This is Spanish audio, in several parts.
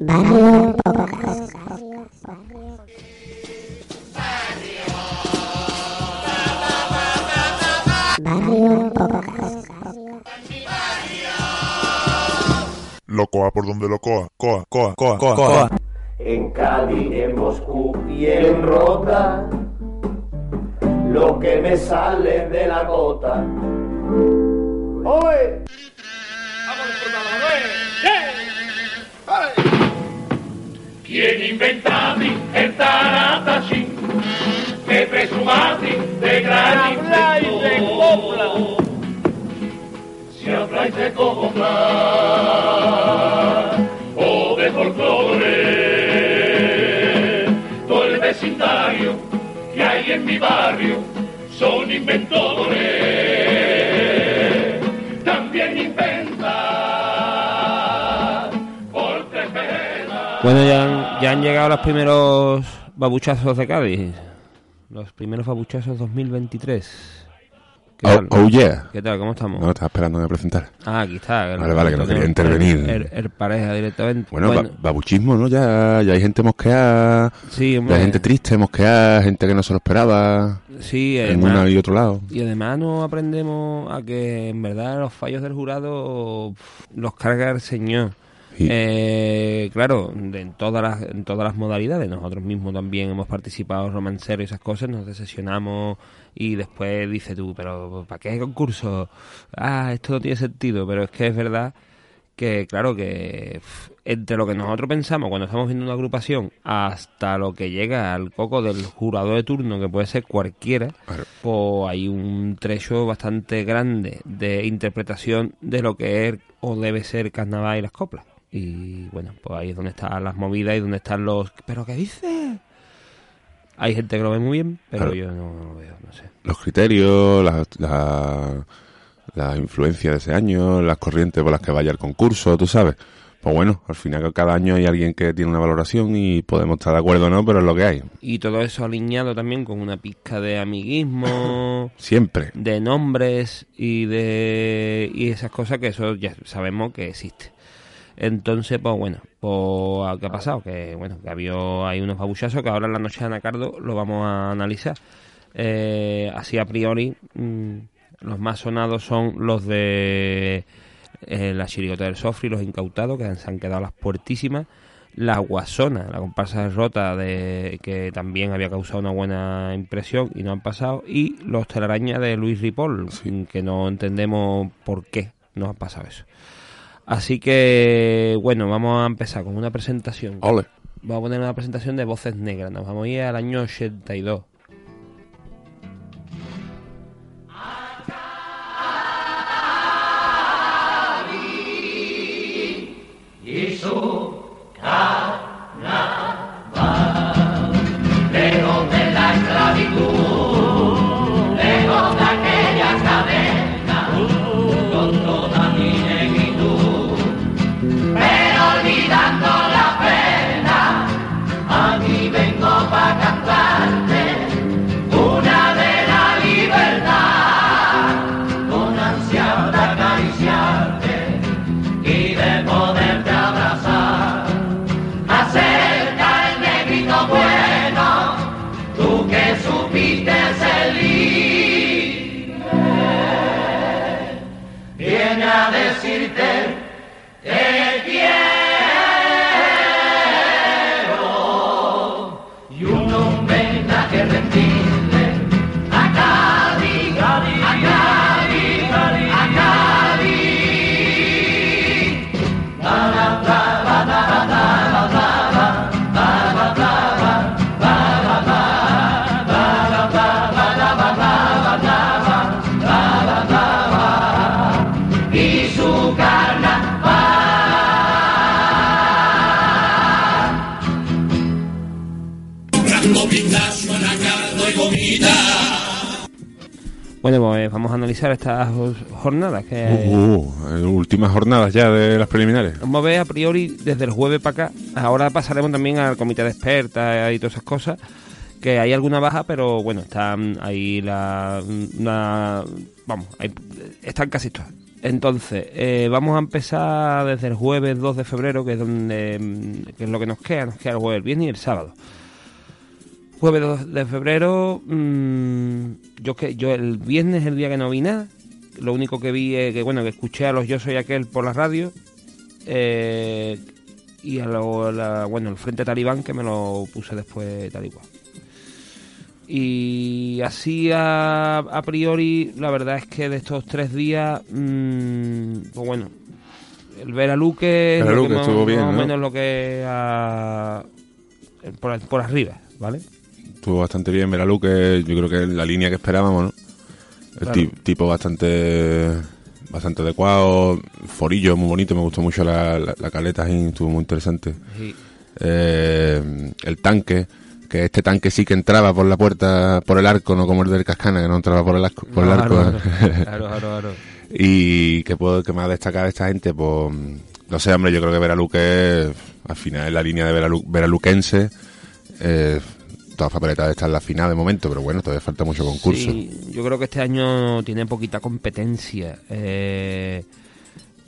Barrio. Locoa por donde locoa. Coa, coa, coa, coa, coa. en Cádiz, en Moscú y en Rota, lo que me sale de la gota. ¡Oye! ¿Quién inventati el taratachín? Que presumati de gran inventor. Si habláis de copla o de folclore, todo el vecindario que hay en mi barrio son inventores. Bueno, ya han, ya han llegado los primeros babuchazos de Cádiz. Los primeros babuchazos 2023. ¿Qué Oh, tal? oh, yeah. ¿Qué tal? ¿Cómo estamos? No, estaba esperando a presentar. Ah, aquí está. Vale, vale, que no quería intervenir. El, el pareja directamente. Bueno, ba- babuchismo, ¿no? Ya, ya hay gente mosqueada, sí, ya hay gente triste, mosqueada, gente que no se lo esperaba, Sí, en una y otro lado. y además no aprendemos a que en verdad los fallos del jurado los carga el señor. Eh, claro, de- en todas las en todas las modalidades. Nosotros mismos también hemos participado en romanceros y esas cosas, nos desesionamos y después dices tú, pero ¿para qué concurso? Ah, esto no tiene sentido, pero es que es verdad que, claro, que entre lo que nosotros pensamos cuando estamos viendo una agrupación hasta lo que llega al coco del jurado de turno, que puede ser cualquiera, Claro. pues hay un trecho bastante grande de interpretación de lo que es o debe ser carnaval y las coplas. Y bueno, pues ahí es donde están las movidas y donde están los... ¿Pero qué dices? Hay gente que lo ve muy bien, pero Claro. yo no, lo veo, no sé. Los criterios, la, la, la influencia de ese año, las corrientes por las que vaya el concurso, tú sabes. Pues bueno, al final cada año hay alguien que tiene una valoración y podemos estar de acuerdo o no, pero es lo que hay. Y todo eso alineado también con una pizca de amiguismo, Siempre. de nombres y de y esas cosas que eso ya sabemos que existe. Entonces, pues bueno, pues ¿qué ha pasado? Que bueno, que había hay unos babuchazos que ahora en la noche de Anacardo lo vamos a analizar. Eh, así a priori, mm, los más sonados son los de eh, la chirigota del Sofri, los incautados, que se han quedado las puertísimas. La Guasona, la comparsa de rota, de, que también había causado una buena impresión y no han pasado. Y los telarañas de Luis Ripoll, que no entendemos por qué no ha pasado eso. Así que, bueno, vamos a empezar con una presentación. Ole. Vamos a poner una presentación de voces negras. Nos vamos a ir al año 82. Lejos analizar estas jornadas que Uh, uh, últimas jornadas ya de las preliminares. vamos a ver a priori desde el jueves para acá. Ahora pasaremos también al comité de expertas y todas esas cosas. Que hay alguna baja, pero bueno, están ahí la. Una, vamos, hay- están casi todas. Entonces, eh, vamos a empezar desde el jueves 2 de febrero, que es donde mm, que es lo que nos queda. Nos queda el jueves, el viernes y el sábado. Jueves 2 de febrero, mm, yo que yo el viernes es el día que no vi nada. Lo único que vi es que bueno que escuché a los Yo soy aquel por la radio eh, y a lo, la- bueno el Frente Talibán que me lo puse después tal y cual. Y así a, a priori la verdad es que de estos tres días, mm, pues bueno, el ver a Luque que más, estuvo bien, más o ¿no? menos lo que a- por, por arriba, ¿vale? Estuvo bastante bien Veralú, que yo creo que es la línea que esperábamos, ¿no? El Claro. tipo bastante bastante adecuado, forillo muy bonito, me gustó mucho la, la, la caleta, estuvo muy interesante. Sí. Eh, el tanque, que este tanque sí que entraba por la puerta, por el arco, no como el del Cascana, que no entraba por el, arco, por el arco. Claro. y que puedo que más destacar de esta gente, pues no sé, hombre, yo creo que Veralú que al final es la línea de Veralu, veraluquense. Eh, todas papeletas están en la final de momento, pero bueno, todavía falta mucho concurso. Sí, yo creo que este año tiene poquita competencia. Eh,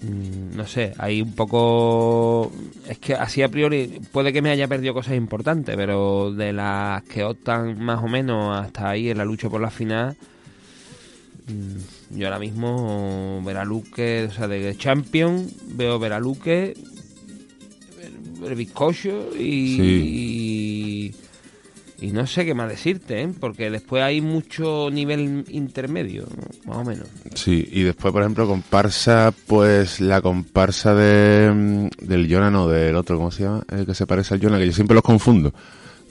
mm, no sé, hay un poco... Es que así a priori puede que me haya perdido cosas importantes, pero de las que optan más o menos hasta ahí en la lucha por la final, mm, yo ahora mismo Veraluque, o sea, de Champion, veo Veraluque, el, bizcocho y... y- y no sé qué más decirte, ¿eh? porque después hay mucho nivel intermedio, más o menos. Sí, y después, por ejemplo, comparsa, pues la comparsa de mm, del Jonah, no, del otro, ¿cómo se llama? El que se parece al Jonah, que yo siempre los confundo.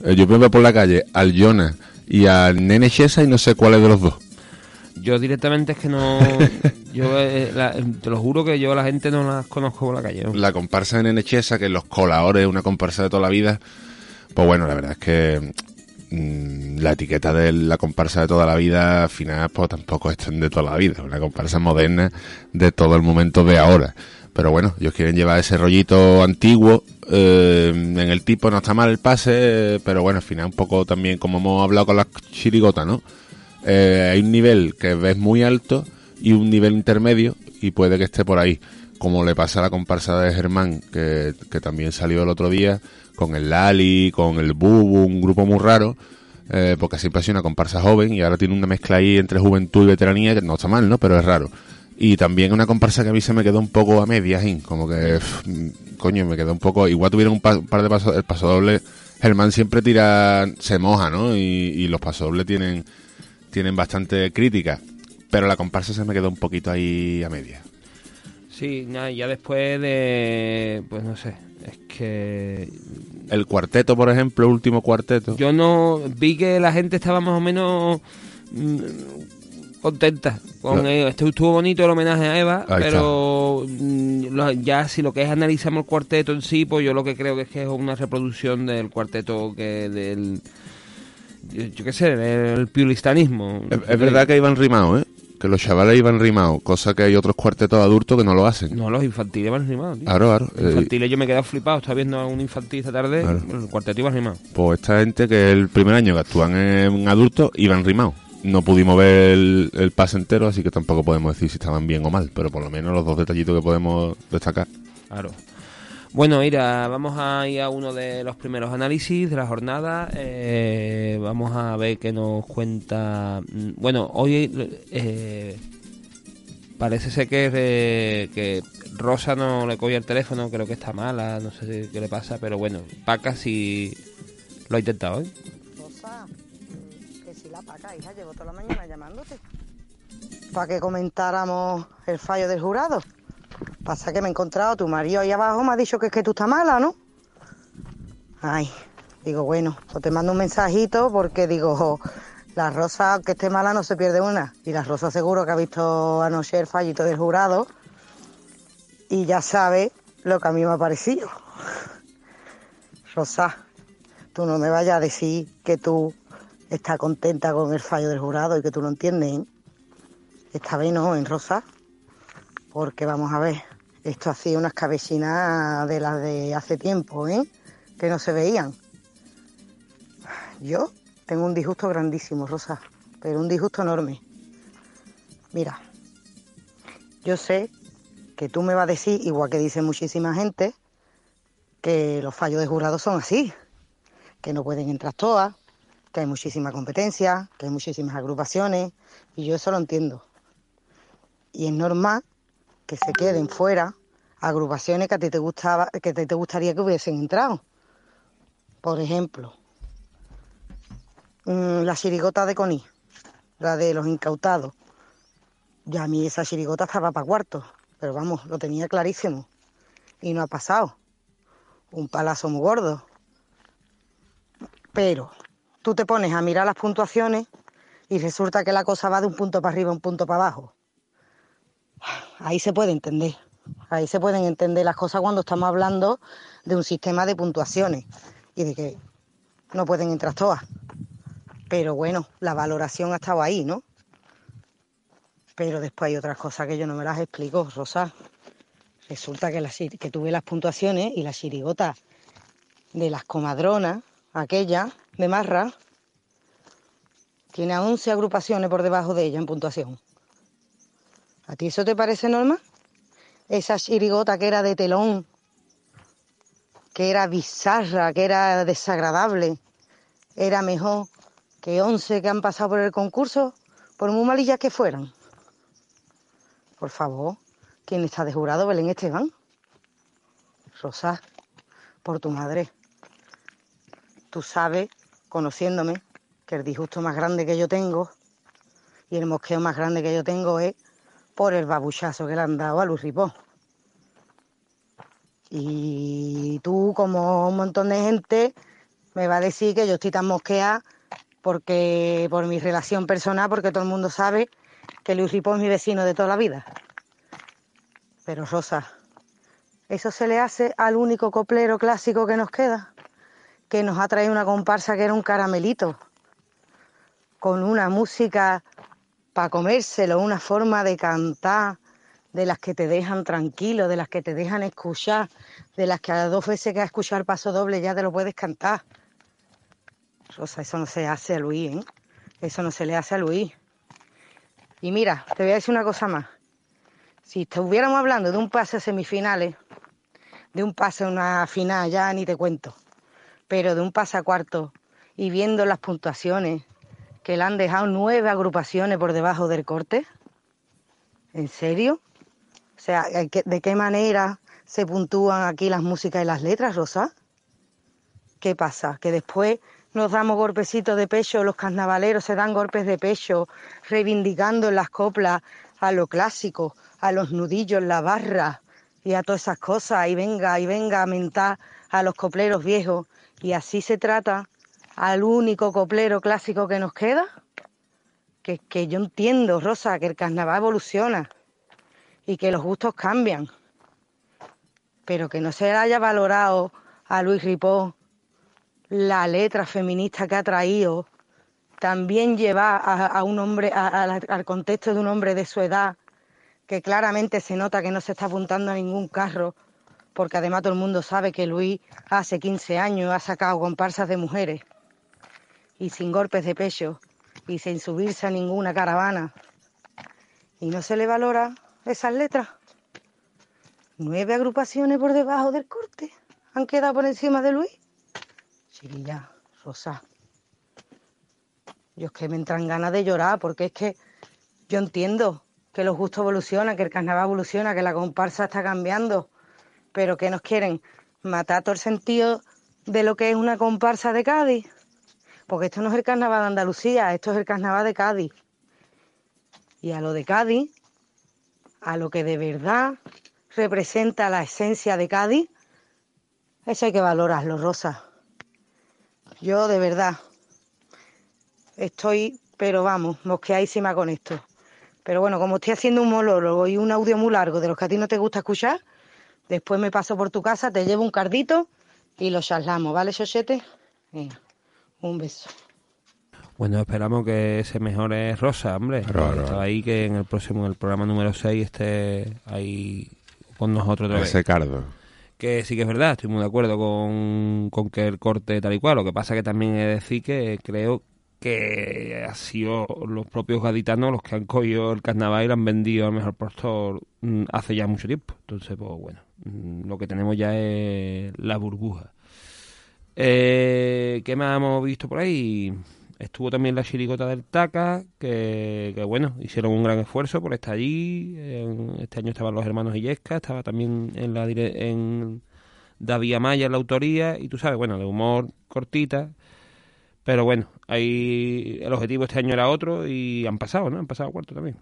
Eh, yo veo por la calle al Jonah y al Nene Chesa y no sé cuál es de los dos. Yo directamente es que no... yo eh, la- te lo juro que yo a la gente no las conozco por la calle. ¿no? La comparsa de Nene Chesa, que los coladores, una comparsa de toda la vida. Pues bueno, la verdad es que la etiqueta de la comparsa de toda la vida, al final, pues tampoco es de toda la vida. Una comparsa moderna de todo el momento de ahora. Pero bueno, ellos quieren llevar ese rollito antiguo. eh, en el tipo no está mal el pase, pero bueno, al final un poco también, como hemos hablado con las chirigotas, ¿no? Eh, hay un nivel que ves muy alto y un nivel intermedio y puede que esté por ahí. Como le pasa a la comparsa de Germán, que, que también salió el otro día, con el Lali, con el Bubu, un grupo muy raro, eh, porque siempre ha una comparsa joven y ahora tiene una mezcla ahí entre juventud y veteranía, que no está mal, ¿no? Pero es raro. Y también una comparsa que a mí se me quedó un poco a medias, ¿eh? como que, coño, me quedó un poco, igual tuvieron un, pa- un par de pasos, el paso doble, Germán siempre tira, se moja, ¿no? Y, y los pasodobles tienen, tienen bastante crítica, pero la comparsa se me quedó un poquito ahí a medias. Sí, nada, ya después de... Pues no sé, es que... El cuarteto, por ejemplo, el último cuarteto. Yo no... Vi que la gente estaba más o menos... mm, contenta con ello. Este estuvo bonito el homenaje a Eva, Ahí pero mm, lo- ya si lo que es analizamos el cuarteto en sí, pues yo lo que creo que es que es una reproducción del cuarteto que del yo, qué sé, del piulistanismo. Es, es verdad que iban rimados, ¿eh? Que los chavales iban rimados, cosa que hay otros cuartetos adultos que no lo hacen. No, los infantiles van rimados, tío. Claro, claro. Los Eh, infantiles yo me he quedado flipado, estaba viendo a un infantil esta tarde, Claro. el cuarteto iba rimado. pues esta gente que el primer año que actúan en adultos iban rimados. No pudimos ver el, el pase entero, así que tampoco podemos decir si estaban bien o mal, pero por lo menos los dos detallitos que podemos destacar. Claro. Bueno, mira, vamos a ir a uno de los primeros análisis de la jornada. Eh, vamos a ver qué nos cuenta. Bueno, hoy eh, parece ser que, que Rosa no le coge el teléfono, creo que está mala, no sé qué le pasa, pero bueno, Paca sí lo ha intentado, ¿eh? Rosa, que si la paca, hija, llevo toda la mañana llamándote. Para que comentáramos el fallo del jurado. Pasa que me he encontrado tu marido ahí abajo, me ha dicho que es que tú estás mala, ¿no? Ay, digo, bueno, pues te mando un mensajito porque digo, la Rosa, aunque esté mala, no se pierde una. Y la Rosa seguro que ha visto anoche el fallito del jurado y ya sabe lo que a mí me ha parecido. Rosa, tú no me vayas a decir que tú estás contenta con el fallo del jurado y que tú lo entiendes. ¿eh? esta vez no, en rosa, porque vamos a ver, esto hacía unas cabecinas de las de hace tiempo, ¿eh? Que no se veían. Yo tengo un disgusto grandísimo, Rosa, pero un disgusto enorme. Mira, yo sé que tú me vas a decir, igual que dice muchísima gente, que los fallos de jurado son así, que no pueden entrar todas, que hay muchísima competencia, que hay muchísimas agrupaciones, y yo eso lo entiendo. Y es normal que se queden fuera agrupaciones que a ti te gustaba, que ti te gustaría que hubiesen entrado. Por ejemplo, mm, la chirigota de Coní, la de los incautados. Ya a mí esa chirigota estaba para cuarto, pero vamos, lo tenía clarísimo. Y no ha pasado. Un palazo muy gordo. Pero tú te pones a mirar las puntuaciones y resulta que la cosa va de un punto para arriba un punto para abajo. Ahí se puede entender. Ahí se pueden entender las cosas cuando estamos hablando de un sistema de puntuaciones y de que no pueden entrar todas. Pero bueno, la valoración ha estado ahí, ¿no? Pero después hay otras cosas que yo no me las explico, Rosa. Resulta que, que tuve las puntuaciones y la chirigota de las comadronas, aquella de Marra, tiene a 11 agrupaciones por debajo de ella en puntuación. ¿A ti eso te parece normal? Esa chirigota que era de telón, que era bizarra, que era desagradable, era mejor que 11 que han pasado por el concurso, por muy malillas que fueran. Por favor, ¿quién está de jurado? Belén Esteban. Rosa, por tu madre. Tú sabes, conociéndome, que el disgusto más grande que yo tengo y el mosqueo más grande que yo tengo es por el babuchazo que le han dado a Luis Ripó. Y tú, como un montón de gente, me va a decir que yo estoy tan mosqueada porque por mi relación personal, porque todo el mundo sabe que Luis Ripó es mi vecino de toda la vida. Pero Rosa, eso se le hace al único coplero clásico que nos queda, que nos ha traído una comparsa que era un caramelito, con una música para comérselo, una forma de cantar, de las que te dejan tranquilo, de las que te dejan escuchar, de las que a las dos veces que has escuchado el paso doble ya te lo puedes cantar. Rosa, eso no se hace a Luis, ¿eh? Eso no se le hace a Luis. Y mira, te voy a decir una cosa más. Si estuviéramos hablando de un pase a semifinales, de un pase a una final, ya ni te cuento, pero de un pase a cuarto y viendo las puntuaciones que le han dejado nueve agrupaciones por debajo del corte, ¿en serio? O sea, ¿de qué- ¿de qué manera se puntúan aquí las músicas y las letras, Rosa? ¿Qué pasa? Que después nos damos golpecitos de pecho, los carnavaleros se dan golpes de pecho, reivindicando en las coplas a lo clásico, a los nudillos, la barra y a todas esas cosas, y venga, y venga a mentar a los copleros viejos. Y así se trata al único coplero clásico que nos queda. Que, que yo entiendo, Rosa, que el carnaval evoluciona y que los gustos cambian, pero que no se le haya valorado a Luis Ripó la letra feminista que ha traído, también lleva a, un hombre, a- al contexto de un hombre de su edad, que claramente se nota que no se está apuntando a ningún carro, porque además todo el mundo sabe que Luis hace 15 años ha sacado comparsas de mujeres y sin golpes de pecho y sin subirse a ninguna caravana. Y no se le valora esas letras. Nueve agrupaciones por debajo del corte han quedado por encima de Luis. Chiquilla, Rosa. Yo es que me entran ganas de llorar porque es que yo entiendo que los gustos evolucionan, que el carnaval evoluciona, que la comparsa está cambiando, pero que nos quieren matar todo el sentido de lo que es una comparsa de Cádiz. Porque esto no es el carnaval de Andalucía, esto es el carnaval de Cádiz. Y a lo de Cádiz, a lo que de verdad representa la esencia de Cádiz, eso hay que valorarlo, Rosa. Yo de verdad estoy, pero vamos, mosqueadísima con esto. Pero bueno, como estoy haciendo un monólogo y un audio muy largo de los que a ti no te gusta escuchar, después me paso por tu casa, te llevo un cardito y lo charlamos, ¿vale, Xochete? Venga, un beso. Bueno, esperamos que se mejore Rosa, hombre. Claro, ahí que en el próximo, en el programa número 6, esté ahí con nosotros otra vez. Ese cardo. Que sí que es verdad, estoy muy de acuerdo con, con que el corte tal y cual. Lo que pasa que también he de decir que creo que ha sido los propios gaditanos los que han cogido el carnaval y lo han vendido al mejor postor mm, hace ya mucho tiempo. Entonces, pues bueno, mm, lo que tenemos ya es la burbuja. Eh, ¿Qué más hemos visto por ahí? Estuvo también la chirigota del Taca, que, bueno, hicieron un gran esfuerzo por estar allí. En- este año estaban los hermanos Illesca, estaba también en la en David Amaya en la autoría, y tú sabes, bueno, de humor cortita. Pero bueno, ahí el objetivo este año era otro y han pasado, ¿no? Han pasado cuarto también,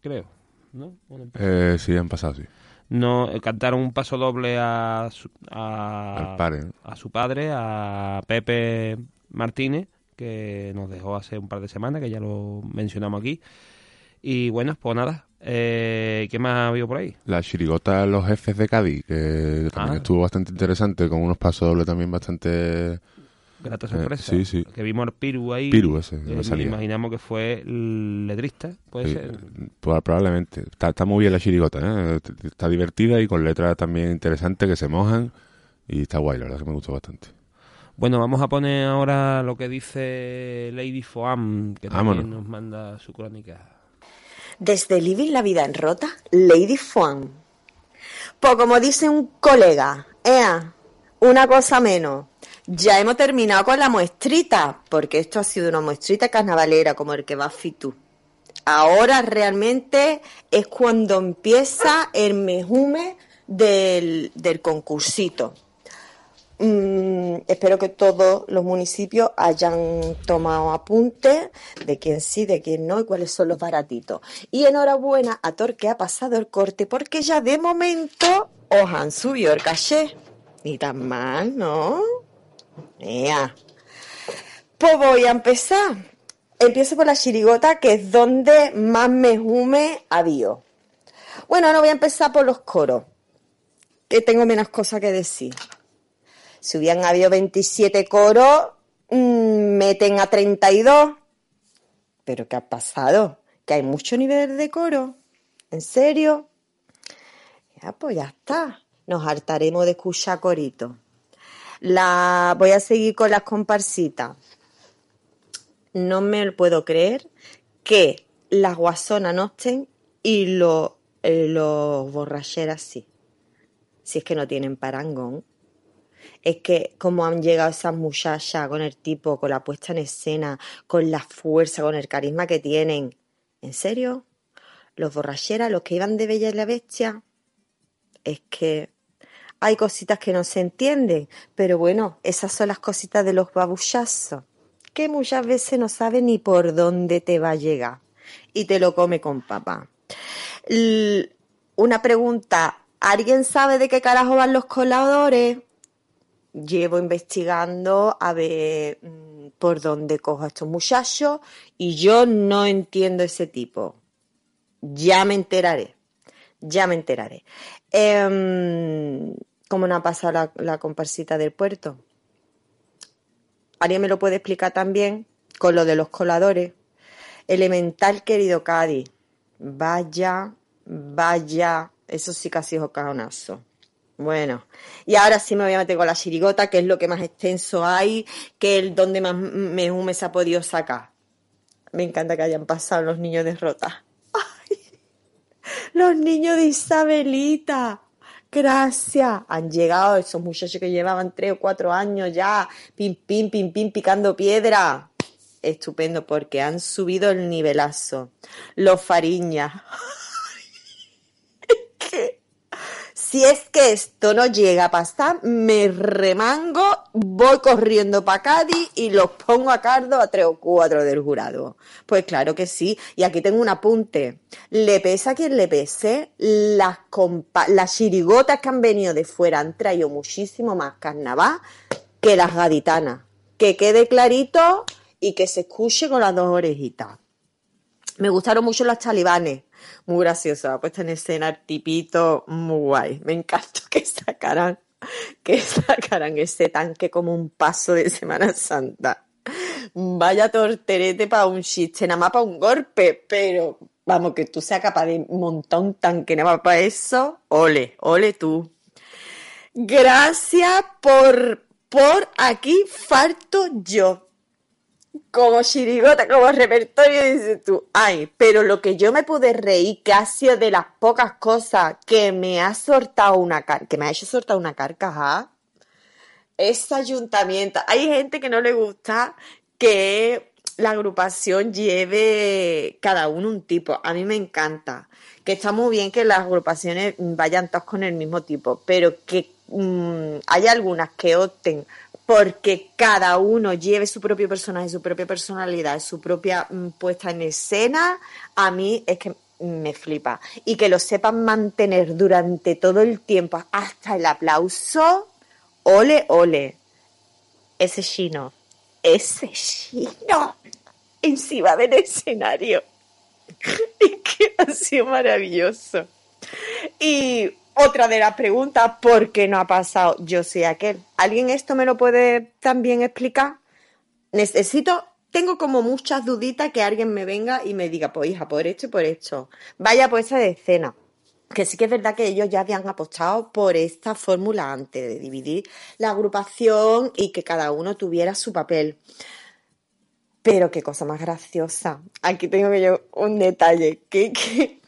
creo. ¿No? Eh, sí, han pasado, sí. No, eh, cantaron un paso doble a su, a, Al padre, a su padre, a Pepe Martínez, que nos dejó hace un par de semanas, que ya lo mencionamos aquí. Y bueno, pues nada, eh, ¿qué más ha habido por ahí? La chirigota Los Jefes de Cádiz, que también Ah. estuvo bastante interesante, con unos pasos dobles también bastante... Grata sorpresa. Eh, sí, sí. Que vimos al Piru ahí. Piru ese, que eh, me salía. imaginamos que fue el letrista, puede Sí, ser. pues, probablemente. Está, está muy bien la chirigota, ¿eh? Está divertida y con letras también interesantes que se mojan. Y está guay, la verdad que me gustó bastante. Bueno, vamos a poner ahora lo que dice Lady Foam, que también Vámonos. nos manda su crónica. Desde Living la Vida en Rota, Lady Fuan. Pues como dice un colega, ea, una cosa menos. Ya hemos terminado con la muestrita, porque esto ha sido una muestrita carnavalera, como el que va Fitu. Ahora realmente es cuando empieza el mejume del, del concursito. Mm, espero que todos los municipios hayan tomado apuntes de quién sí, de quién no y cuáles son los baratitos. Y enhorabuena a Tor que ha pasado el corte porque ya de momento os han subido el caché. Ni tan mal, ¿no? Ea. Pues voy a empezar. Empiezo por la chirigota, que es donde más mejume ha habido. Bueno, ahora voy a empezar por los coros, que tengo menos cosas que decir. Si hubieran habido 27 coros, mm, meten a 32. ¿Pero qué ha pasado? ¿Que hay mucho nivel de coro? ¿En serio? Ya, pues ya está. Nos hartaremos de escuchar corito. La... Voy a seguir con las comparsitas. No me puedo creer que las guasonas no estén y los, eh, los borracheras sí. Si es que no tienen parangón es que como han llegado esas muchachas con el tipo, con la puesta en escena, con la fuerza, con el carisma que tienen. ¿En serio? Los borracheras, los que iban de Bella y la Bestia, es que hay cositas que no se entienden, pero bueno, esas son las cositas de los babuchazos, que muchas veces no saben ni por dónde te va a llegar y te lo come con papá. Una pregunta, ¿alguien sabe de qué carajo van los coladores? llevo investigando a ver mm, por dónde cojo a estos muchachos y yo no entiendo ese tipo. Ya me enteraré, ya me enteraré. Em, ¿Cómo no ha pasado la, comparsita del puerto? ¿Alguien me lo puede explicar también con lo de los coladores? Elemental, querido Cádiz. Vaya, vaya, eso sí que ha sido cajonazo. Bueno, y ahora sí me voy a meter con la chirigota, que es lo que más extenso hay, que es donde más me ha podido sacar. Me encanta que hayan pasado los niños de Rota. ¡Ay! Los niños de Isabelita. Gracias. Han llegado esos muchachos que llevaban tres o cuatro años ya, pim, pim, pim, pim, picando piedra. Estupendo, porque han subido el nivelazo. Los Fariñas. Si es que esto no llega a pasar, me remango, voy corriendo para Cádiz y los pongo a cardo a tres o cuatro del jurado. Pues claro que sí. Y aquí tengo un apunte. Le pesa a quien le pese, las, compa- las chirigotas que han venido de fuera han traído muchísimo más carnaval que las gaditanas. Que quede clarito y que se escuche con las dos orejitas. Me gustaron mucho los talibanes. Muy gracioso, la puesta en escena, tipito, muy guay. Me encantó que sacaran, que sacaran ese tanque como un paso de Semana Santa. Vaya torterete para un chiste, nada más para un golpe, pero vamos, que tú seas capaz de montar un tanque nada más para eso, ole, ole tú. Gracias por, por aquí falto yo. Como chirigota, como repertorio, dices tú. Ay, pero lo que yo me pude reír, sido de las pocas cosas que me ha soltado una car que me ha hecho soltar una carcajada, es ayuntamiento. Hay gente que no le gusta que la agrupación lleve cada uno un tipo. A mí me encanta. Que está muy bien que las agrupaciones vayan todos con el mismo tipo, pero que mm, hay algunas que opten porque cada uno lleve su propio personaje, su propia personalidad, su propia mm, puesta en escena, a mí es que me flipa. Y que lo sepan mantener durante todo el tiempo, hasta el aplauso, ole, ole. Ese chino, ese chino, encima del escenario. y que ha sido maravilloso. Y otra de las preguntas, ¿por qué no ha pasado yo soy aquel? ¿Alguien esto me lo puede también explicar? Necesito, tengo como muchas duditas que alguien me venga y me diga, pues hija, por esto y por esto. Vaya puesta de escena. Que sí que es verdad que ellos ya habían apostado por esta fórmula antes de dividir la agrupación y que cada uno tuviera su papel. Pero qué cosa más graciosa. Aquí tengo que yo un detalle. Que, que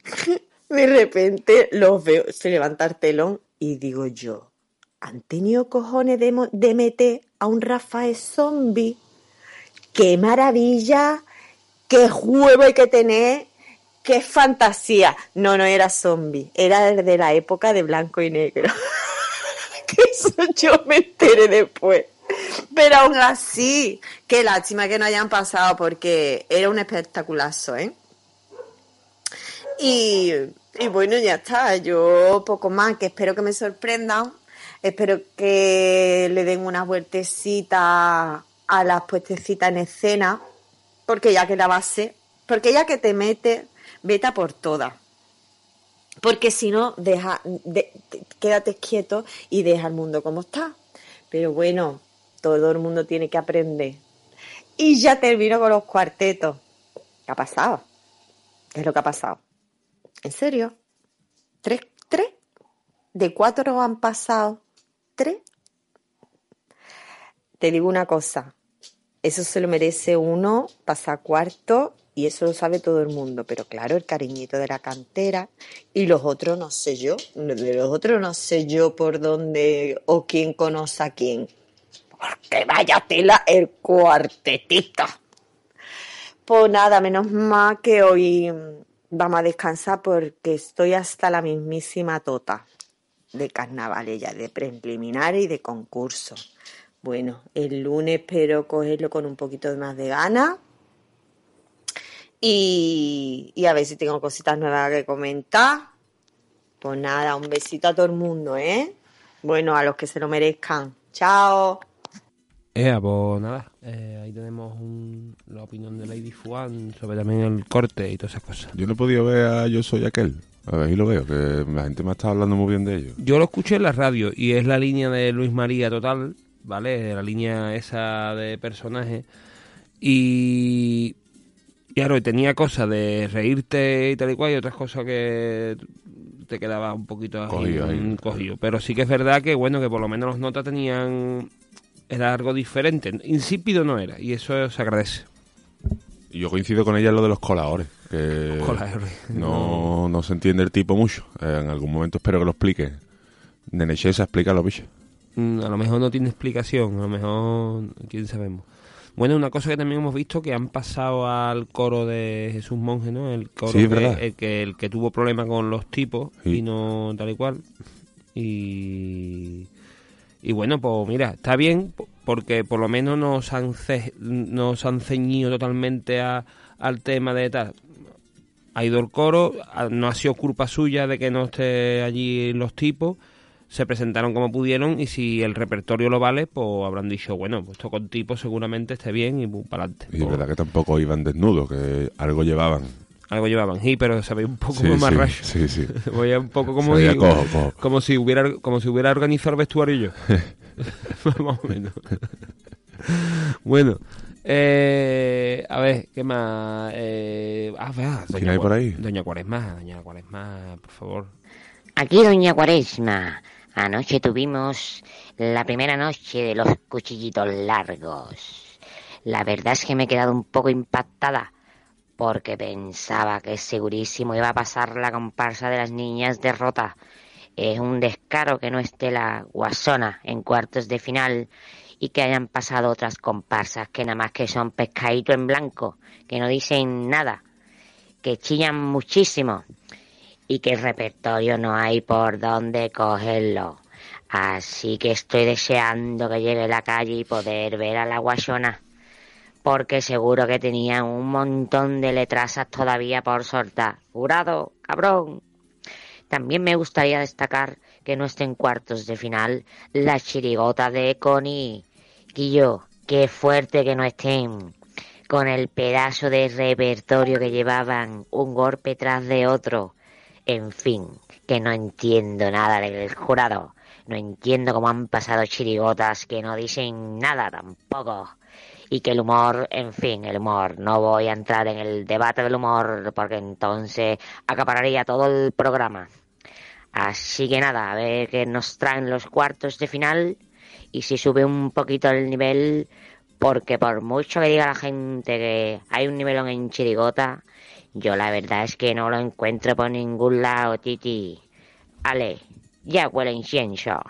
de repente los veo, se levanta el telón y digo yo, ¿han tenido cojones de, meter a un Rafael zombie? ¡Qué maravilla! ¡Qué juego hay que tener! ¡Qué fantasía! No, no era zombie, era de la época de blanco y negro. que eso yo me enteré después. Pero aún así, qué lástima que no hayan pasado porque era un espectaculazo, ¿eh? Y, bueno, ya está. Yo poco más, que espero que me sorprendan. Espero que le den una vueltecita a las puestecitas en escena. Porque ya que la base, porque ya que te mete, vete a por todas. Porque si no, deja, de- te- quédate quieto y deja el mundo como está. Pero bueno, todo el mundo tiene que aprender. Y ya termino con los cuartetos. ¿Qué ha pasado? ¿Qué es lo que ha pasado? ¿En serio? ¿Tres? ¿Tres? ¿De cuatro han pasado tres? Te digo una cosa. Eso se lo merece uno, pasa cuarto, y eso lo sabe todo el mundo. Pero claro, el cariñito de la cantera. Y los otros no sé yo. De los otros no sé yo por dónde o quién conoce a quién. Porque vaya tela el cuartetito. Pues nada, menos mal que hoy vamos a descansar porque estoy hasta la mismísima tota de carnaval ya, de preliminar y de concurso. Bueno, el lunes espero cogerlo con un poquito más de gana y, y a ver si tengo cositas nuevas que comentar. Pues nada, un besito a todo el mundo, ¿eh? Bueno, a los que se lo merezcan. Chao. Eh, pues nada, eh, ahí tenemos un- la opinión de Lady Fuan sobre también el corte y todas esas cosas. Yo no he podido ver a Yo Soy Aquel. A ver, ahí lo veo, que la gente me ha estado hablando muy bien de ellos. Yo lo escuché en la radio y es la línea de Luis María total, ¿vale? La línea esa de personaje. Y claro, tenía cosas de reírte y tal y cual y otras cosas que te quedaba un poquito así, Cogido ahí, cogido. Pero sí que es verdad que, bueno, que por lo menos las notas tenían... Era algo diferente. Insípido no era y eso se agradece. Y yo coincido con ella en lo de los coladores. Que Coladores. No, no se entiende el tipo mucho. Eh, en algún momento espero que lo explique. Nenechesa, explícalo, bicho. Mm, A lo mejor no tiene explicación, a lo mejor, quién sabemos. Bueno, una cosa que también hemos visto que han pasado al coro de Jesús Monje, ¿no? El coro Sí, que, el que el que tuvo problemas con los tipos Sí. y no tal y cual. Y y bueno, pues mira, está bien po- porque por lo menos nos han han ceñido totalmente a- al tema de tal. Ha ido el coro, no ha sido culpa suya de que no esté allí los tipos se presentaron como pudieron y si el repertorio lo vale, pues habrán dicho, bueno, pues esto con tipo seguramente esté bien y para adelante. Y es verdad que tampoco iban desnudos, que algo llevaban. Algo llevaban, sí, pero se veía un poco Sí, más sí, rayo. sí, sí. Veía un poco como, si, cojo, cojo. como si hubiera como si hubiera organizado el vestuario yo. Más o menos. bueno, Eh, a ver, ¿qué más? Eh, ah, vea, ¿Quién hay por ahí? Doña Cuaresma, Doña Cuaresma, por favor. Aquí Doña Cuaresma. Anoche tuvimos la primera noche de los cuchillitos largos. La verdad es que me he quedado un poco impactada porque pensaba que segurísimo iba a pasar la comparsa de las niñas de. Es un descaro que no esté la guasona en cuartos de final y que hayan pasado otras comparsas que nada más que son pescadito en blanco, que no dicen nada, que chillan muchísimo y que el repertorio no hay por dónde cogerlo. Así que estoy deseando que llegue la calle y poder ver a la guasona, porque seguro que tenía un montón de letrasas todavía por soltar. Jurado, cabrón. También me gustaría destacar que no esté en cuartos de final la chirigota de Connie. Guillo, qué fuerte que no estén con el pedazo de repertorio que llevaban un golpe tras de otro. En fin, que no entiendo nada del jurado. No entiendo cómo han pasado chirigotas que no dicen nada tampoco. Y que el humor, en fin, el humor. No voy a entrar en el debate del humor porque entonces acapararía todo el programa. Así que nada, a ver qué nos traen los cuartos de final y si sube un poquito el nivel, porque por mucho que diga la gente que hay un nivelón en chirigota, yo la verdad es que no lo encuentro por ningún lado, Titi. Ale, ya huele incienso.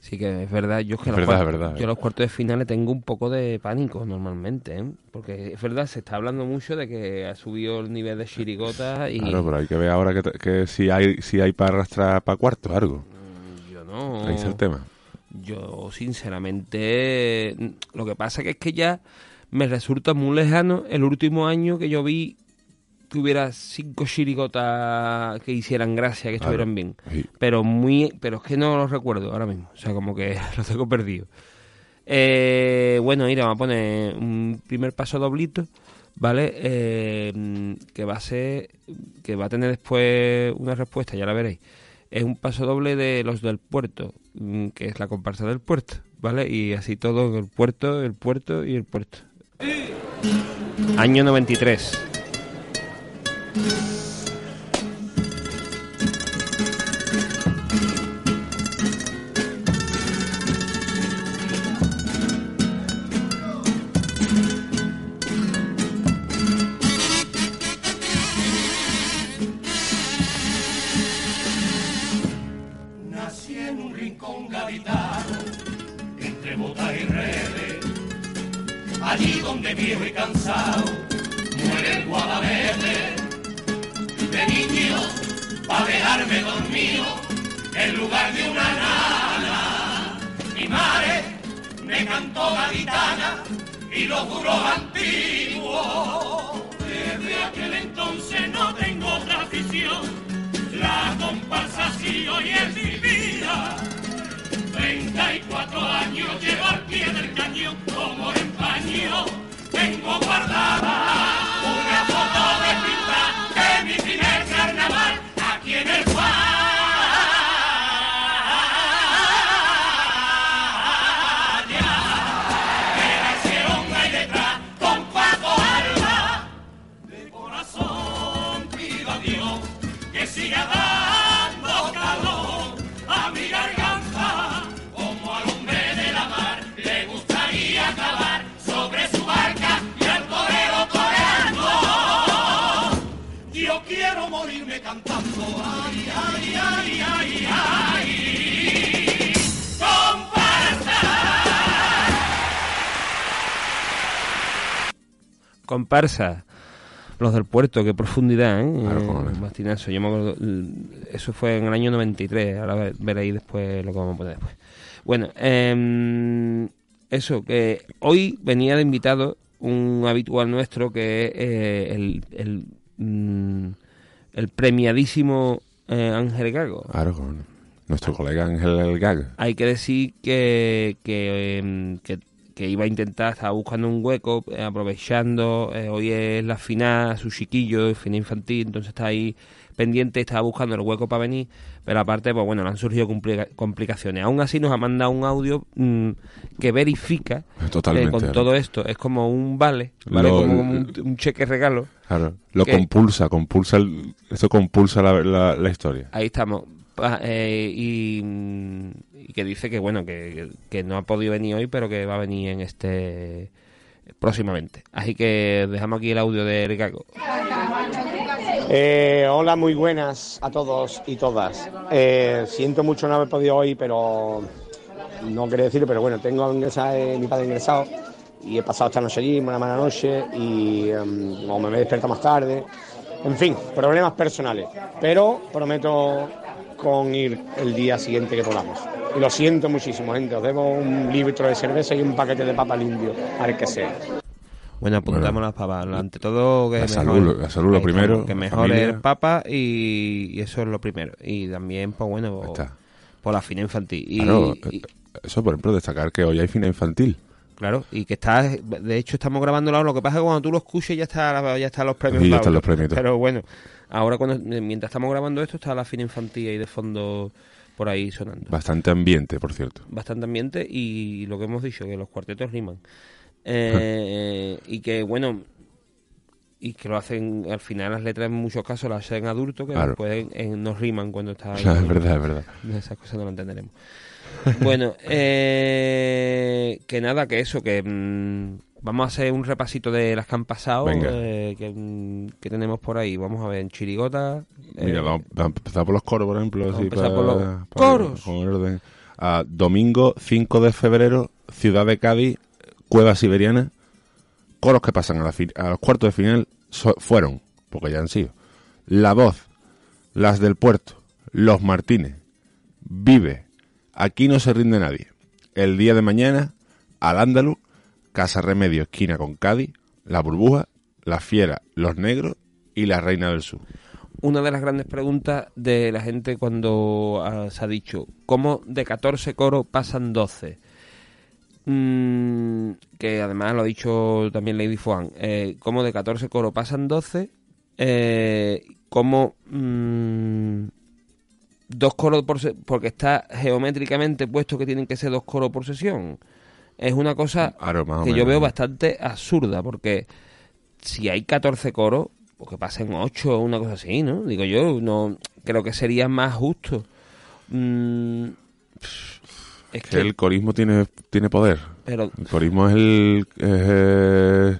Sí que es verdad, yo es que Es los, verdad, cuartos, verdad, yo los cuartos de final tengo un poco de pánico normalmente, ¿eh? porque es verdad, se está hablando mucho de que ha subido el nivel de chirigota y Claro, pero hay que ver ahora que, que si hay si hay para arrastrar para cuarto algo. yo no... Ahí está el tema. Yo, sinceramente, lo que pasa que es que ya me resulta muy lejano el último año que yo vi que hubiera cinco chirigotas que hicieran gracia, que estuvieran bien. Sí. Pero muy, pero es que no los recuerdo ahora mismo. O sea, como que los tengo perdido. Eh, bueno, mira, vamos a poner un primer paso doblito, ¿vale? Eh, que va a ser, que va a tener después una respuesta, ya la veréis. Es un paso doble de los del puerto, mm, que es la comparsa del puerto, ¿vale? Y así todo, el puerto, el puerto y el puerto. Año 93. Allí donde viejo y cansado pa' dejarme dormido, en lugar de una nana, mi madre me cantó gaditana y los juros antiguos. Desde aquel entonces no tengo otra afición. La comparsa sí hoy es mi vida. 34 años llevo al pie del cañón como en paño. Tengo guardada una foto de pinta de mi primer carnaval aquí Comparsa. Los del puerto, qué profundidad, ¿eh? Claro, Eh, joder. Martinazo. Yo me acuerdo, l- eso fue en el año 93, ahora ve- veréis después lo que vamos a poner después. Bueno, em, eso, que hoy venía de invitado un habitual nuestro que es eh, el, el, mm, el premiadísimo eh, Ángel Gago. Claro, nuestro colega Ángel El Gag. Hay que decir que, que, em, que, que iba a intentar, estaba buscando un hueco, eh, aprovechando, eh, hoy es la final, su chiquillo, final infantil, entonces está ahí pendiente, estaba buscando el hueco para venir, pero aparte, pues bueno, le han surgido complica- complicaciones. Aún así nos ha mandado un audio mm, que verifica Totalmente, eh, con claro. todo esto. Es como un vale, ¿vale? Lo- como un, un cheque regalo. Claro, lo que- compulsa, compulsa el, esto compulsa la, la, la historia. Ahí estamos. Eh, y, mm, y que dice que bueno que, que no ha podido venir hoy pero que va a venir en este próximamente así que dejamos aquí el audio de Ricardo Eh, hola, muy buenas a todos y todas. Eh, siento mucho no haber podido hoy, pero no quería decirlo, pero bueno, tengo ingresado, eh, mi padre ingresado y he pasado esta noche allí, una mala noche, y em, o me he despertado más tarde. En fin, problemas personales. Pero prometo con ir el día siguiente que podamos. Y lo siento muchísimo, gente. Os debo un litro de cerveza y un paquete de papa limpio, al que sea. bueno apuntamos las papas ante todo que La mejor- salud, la salud lo primero, que mejor familia. el papa y, y eso es lo primero y también pues bueno por, la fina infantil y, Claro, y- eso por ejemplo, destacar que hoy hay fina infantil. Claro, y que está, de hecho estamos grabando ahora, lo que pasa es que cuando tú lo escuches ya está ya están los premios. Sí, ya están los premios. Pero bueno, ahora cuando mientras estamos grabando esto está la fina infantil ahí de fondo por ahí sonando. Bastante ambiente, por cierto. Bastante ambiente y lo que hemos dicho, que los cuartetos riman. Eh, y que bueno, y que lo hacen al final las letras en muchos casos las hacen adultos que Claro. después en- en- nos riman cuando está ahí. es verdad, es verdad. Esas cosas no lo entenderemos. Bueno, eh, que nada, que eso, que mm, vamos a hacer un repasito de las que han pasado, eh, que, mm, que tenemos por ahí. Vamos a ver en Chirigota. eh, Mira, vamos, a empezar por los coros, por ejemplo. Vamos a así empezar para- por los para- coros. con orden. Ah, domingo 5 de febrero, Ciudad de Cádiz, Cueva Siberiana. Coros que pasan a, la a los cuartos de final so- fueron, porque ya han sido, La Voz, Las del Puerto, Los Martínez, Vive, Aquí no se rinde nadie, El Día de Mañana, Al Ándalus, Casa Remedio, esquina con Cádiz, La Burbuja, La Fiera, Los Negros y La Reina del Sur. una de las grandes preguntas de la gente cuando ah, se ha dicho, ¿cómo de 14 coros pasan 12? Mm, que además lo ha dicho también Lady Fuan, eh, ¿cómo de 14 coros pasan 12? Eh, ¿Cómo mm, dos coros por se- porque está geométricamente puesto que tienen que ser dos coros por sesión? Es una cosa que yo veo bastante absurda, porque si hay 14 coros, pues que pasen 8 o una cosa así, ¿no? Digo yo, no creo que sería más justo. Mm, es Que que, el corismo tiene, tiene poder. pero El corismo es el, es, eh,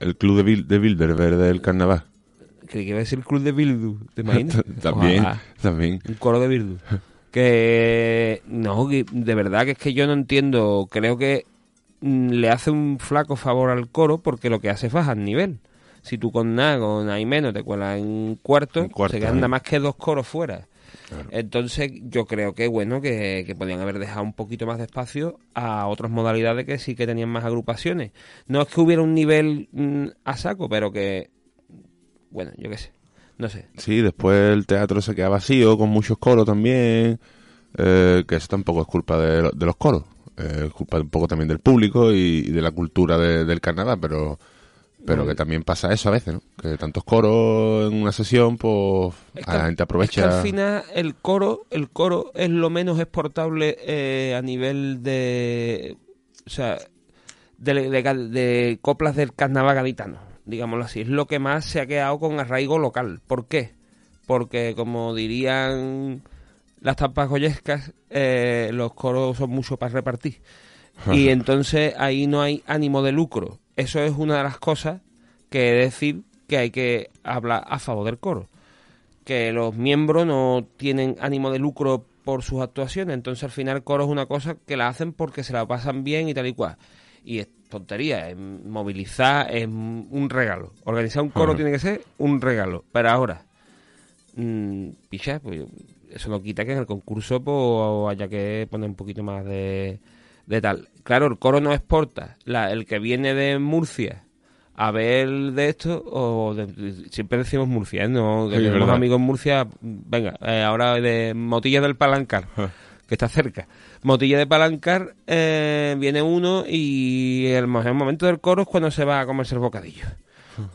el club de, Bil- de Bilderberg del carnaval. Creí que iba a decir el club de Bildu, ¿te imaginas? también, Ojalá. también. Un coro de Bildu. Que no, que de verdad que es que yo no entiendo. Creo que mm, le hace un flaco favor al coro porque lo que hace es bajar nivel. Si tú con nada, con menos te cuelas en cuarto, En cuarto, se quedan nada más que dos coros fuera. Entonces yo creo que bueno que, que podían haber dejado un poquito más de espacio a otras modalidades que sí que tenían más agrupaciones. No es que hubiera un nivel mm, a saco, pero que bueno, yo qué sé, no sé. Sí, después el teatro se queda vacío con muchos coros también. eh, que eso tampoco es culpa de, de los coros. eh, es culpa un poco también del público y, y de la cultura de- del carnaval, pero pero que también pasa eso a veces, ¿no? Que tantos coros en una sesión, pues Es que la gente Es aprovecha. que al final el coro, el coro es lo menos exportable eh, a nivel de, o sea, de, de- de coplas del carnaval gaditano, digámoslo así. Es lo que más se ha quedado con arraigo local. ¿Por qué? Porque como dirían las tapas goyescas, eh, los coros son mucho para repartir. Y entonces ahí no hay ánimo de lucro. Eso es una de las cosas que decir que hay que hablar a favor del coro que los miembros no tienen ánimo de lucro por sus actuaciones, entonces al final el coro es una cosa que la hacen porque se la pasan bien y tal y cual. Y tontería, es movilizar es un regalo. Organizar un coro tiene que ser un regalo. Pero ahora, mm, picha, pues eso no quita que en el concurso pues, haya que poner un poquito más de, de tal. Claro, el coro no exporta. La, el que viene de Murcia a ver de esto, o de- siempre decimos Murcia, ¿eh? No, que Sí, tenemos verdad. amigos en Murcia, venga, eh, ahora de Motilla del Palancar. Que está cerca. Motilla de Palancar eh, viene uno y el mejor momento del coro es cuando se va a comerse el bocadillo.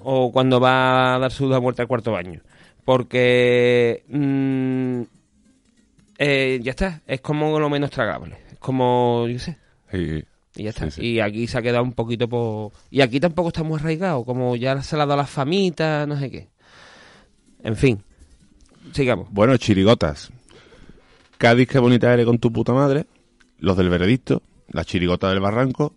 o cuando va a dar su vuelta al cuarto baño. Porque mm, eh, ya está, es como lo menos tragable. Es como, yo sé. Sí. Y ya está. Sí, sí. Y aquí se ha quedado un poquito por... Y aquí tampoco está muy arraigado, como ya se le ha dado las famitas, no sé qué. En fin, sigamos. Bueno, chirigotas. Cádiz, qué bonita eres con tu puta madre. Los del veredicto. La chirigota del barranco.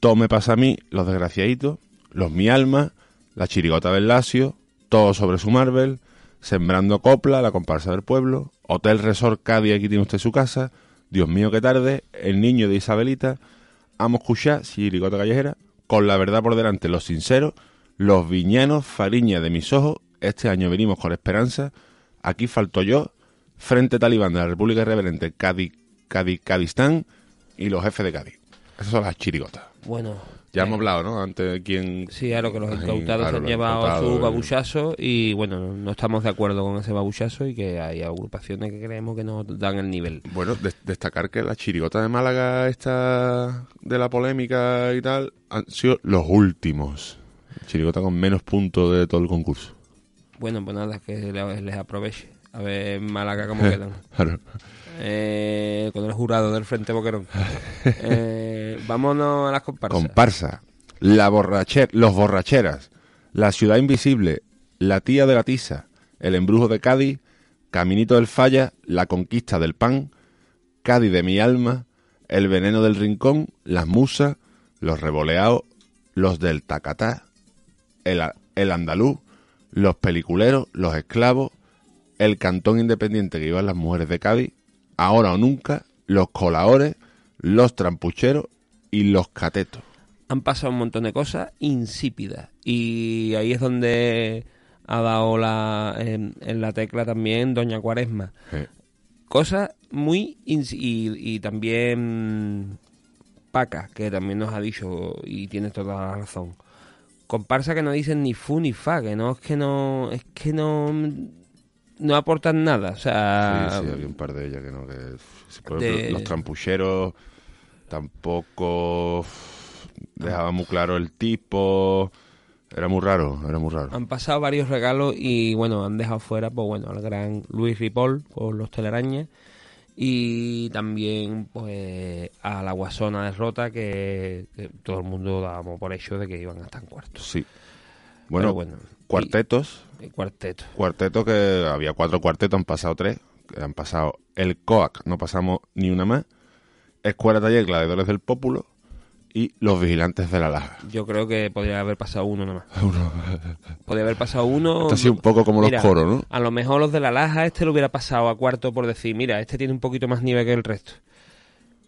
Todo me pasa a mí, los desgraciaditos. Los mi alma. La chirigota del Lacio. Todo sobre su Marvel. Sembrando copla, la comparsa del pueblo. Hotel Resort Cádiz, aquí tiene usted su casa. Dios mío, qué tarde. El niño de Isabelita. Amo escuchar, chirigota callejera. Con la verdad por delante, los sinceros. Los viñanos, fariña de mis ojos. Este año venimos con esperanza. Aquí falto yo. Frente Talibán de la República Irreverente, Cádiz, Cádiz, Cadistán. Y los jefes de Cádiz. Esas son las chirigotas. Bueno, Ya hemos hablado, ¿no? Antes de quién... sí, claro que los incautados claro, han llevado incautados, su eh. babuchazo y bueno, no, estamos de acuerdo con ese babuchazo y que hay agrupaciones que creemos que no dan el nivel. Bueno, des- destacar que la chirigota de Málaga, esta de la polémica y tal, han sido los últimos. Chirigota con menos puntos de todo el concurso. Bueno, pues nada, que le- les aproveche. A ver en Málaga cómo quedan. Claro. Eh, con el jurado del Frente Boquerón. Eh, vámonos a las comparsas. Comparsa. La borracher, los borracheras. La ciudad invisible. La tía de la tiza. El embrujo de Cádiz. Caminito del Falla. La conquista del pan. Cádiz de mi alma. El veneno del rincón. Las musas. Los revoleados. Los del tacatá. El, el andaluz. Los peliculeros. Los esclavos. El cantón independiente que iban las mujeres de Cádiz. Ahora o nunca. Los colaores. Los trampucheros. Y los catetos. han pasado un montón de cosas insípidas. Y ahí es donde ha dado la, en, en la tecla también Doña Cuaresma. Cosas muy... ins- y, y también Paca, que también nos ha dicho, y tiene toda la razón. Comparsa que no dicen ni fu ni fa, que no es que no... Es que no... No aportan nada, o sea... Sí, sí, había un par de ellas que no. Que, de- Los trampucheros tampoco uf, dejaban muy claro el tipo. Era muy raro, era muy raro. Han pasado varios regalos y bueno, han dejado fuera, pues bueno, al gran Luis Ripoll por los telarañas y también pues a la Guasona de Rota que, que todo el mundo dábamos por hecho de que iban a estar en cuartos. Sí. Bueno, Pero bueno, cuartetos. El cuarteto. Cuarteto que había cuatro cuartetos, han pasado tres. Han pasado el COAC, no pasamos ni una más. Escuela Taller Gladiadores del Pópulo y Los Vigilantes de la Laja. Yo creo que podría haber pasado uno nomás. Podría haber pasado uno. Esto ha sido un poco como los coros, ¿no? A lo mejor los de la Laja, este lo hubiera pasado a cuarto por decir, mira, este tiene un poquito más nivel que el resto.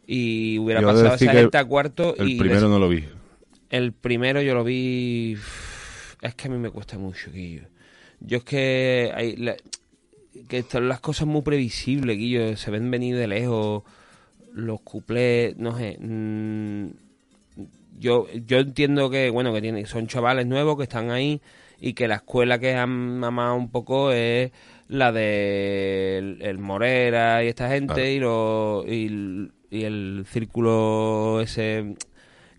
Y hubiera Yo pasado esa gente a cuarto. El y primero les- no lo vi. El primero yo lo vi. Es que a mí me cuesta mucho, Guillo. Yo es que. Hay, la- que están las cosas muy previsibles, Guillo. Se ven venir de lejos. Los cuplés, no sé. mm, yo, yo entiendo que, bueno, que tienen, son chavales nuevos que están ahí y que la escuela que han mamado un poco es la de el, el Morera y esta gente Claro. y, lo, y el círculo ese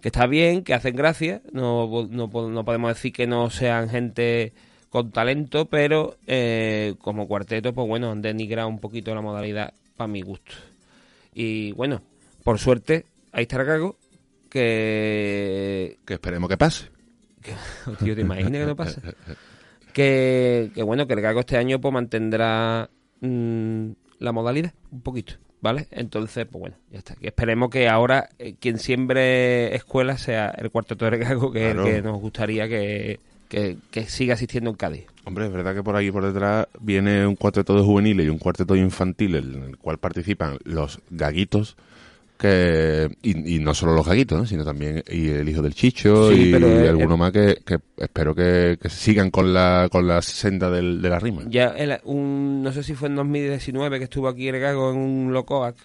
que está bien, que hacen gracia, no, no, po- no podemos decir que no sean gente con talento, pero eh, como cuarteto, pues bueno, han denigrado un poquito la modalidad para mi gusto. Y bueno, por suerte, ahí está el cago, que... Que esperemos que pase. Tío, ¿te imaginas que no pasa? Que, que bueno, que el gago este año pues mantendrá mm, la modalidad un poquito, ¿vale? Entonces, pues bueno, ya está. Esperemos que ahora eh, quien siembre escuela sea el cuarteto de gago, que Claro. es el que nos gustaría que, que, que siga asistiendo en Cádiz. Hombre, es verdad que por aquí por detrás viene un cuarteto de juveniles y un cuarteto de infantiles en el cual participan los gaguitos que y, y no solo los gaguitos, ¿no? sino también y el hijo del Chicho Sí, y pero, eh, alguno eh, más que, que espero que, que sigan con la con la senda del, de la rima. Ya, el- un, no sé si fue en 2019 que estuvo aquí el gago en un Locoac,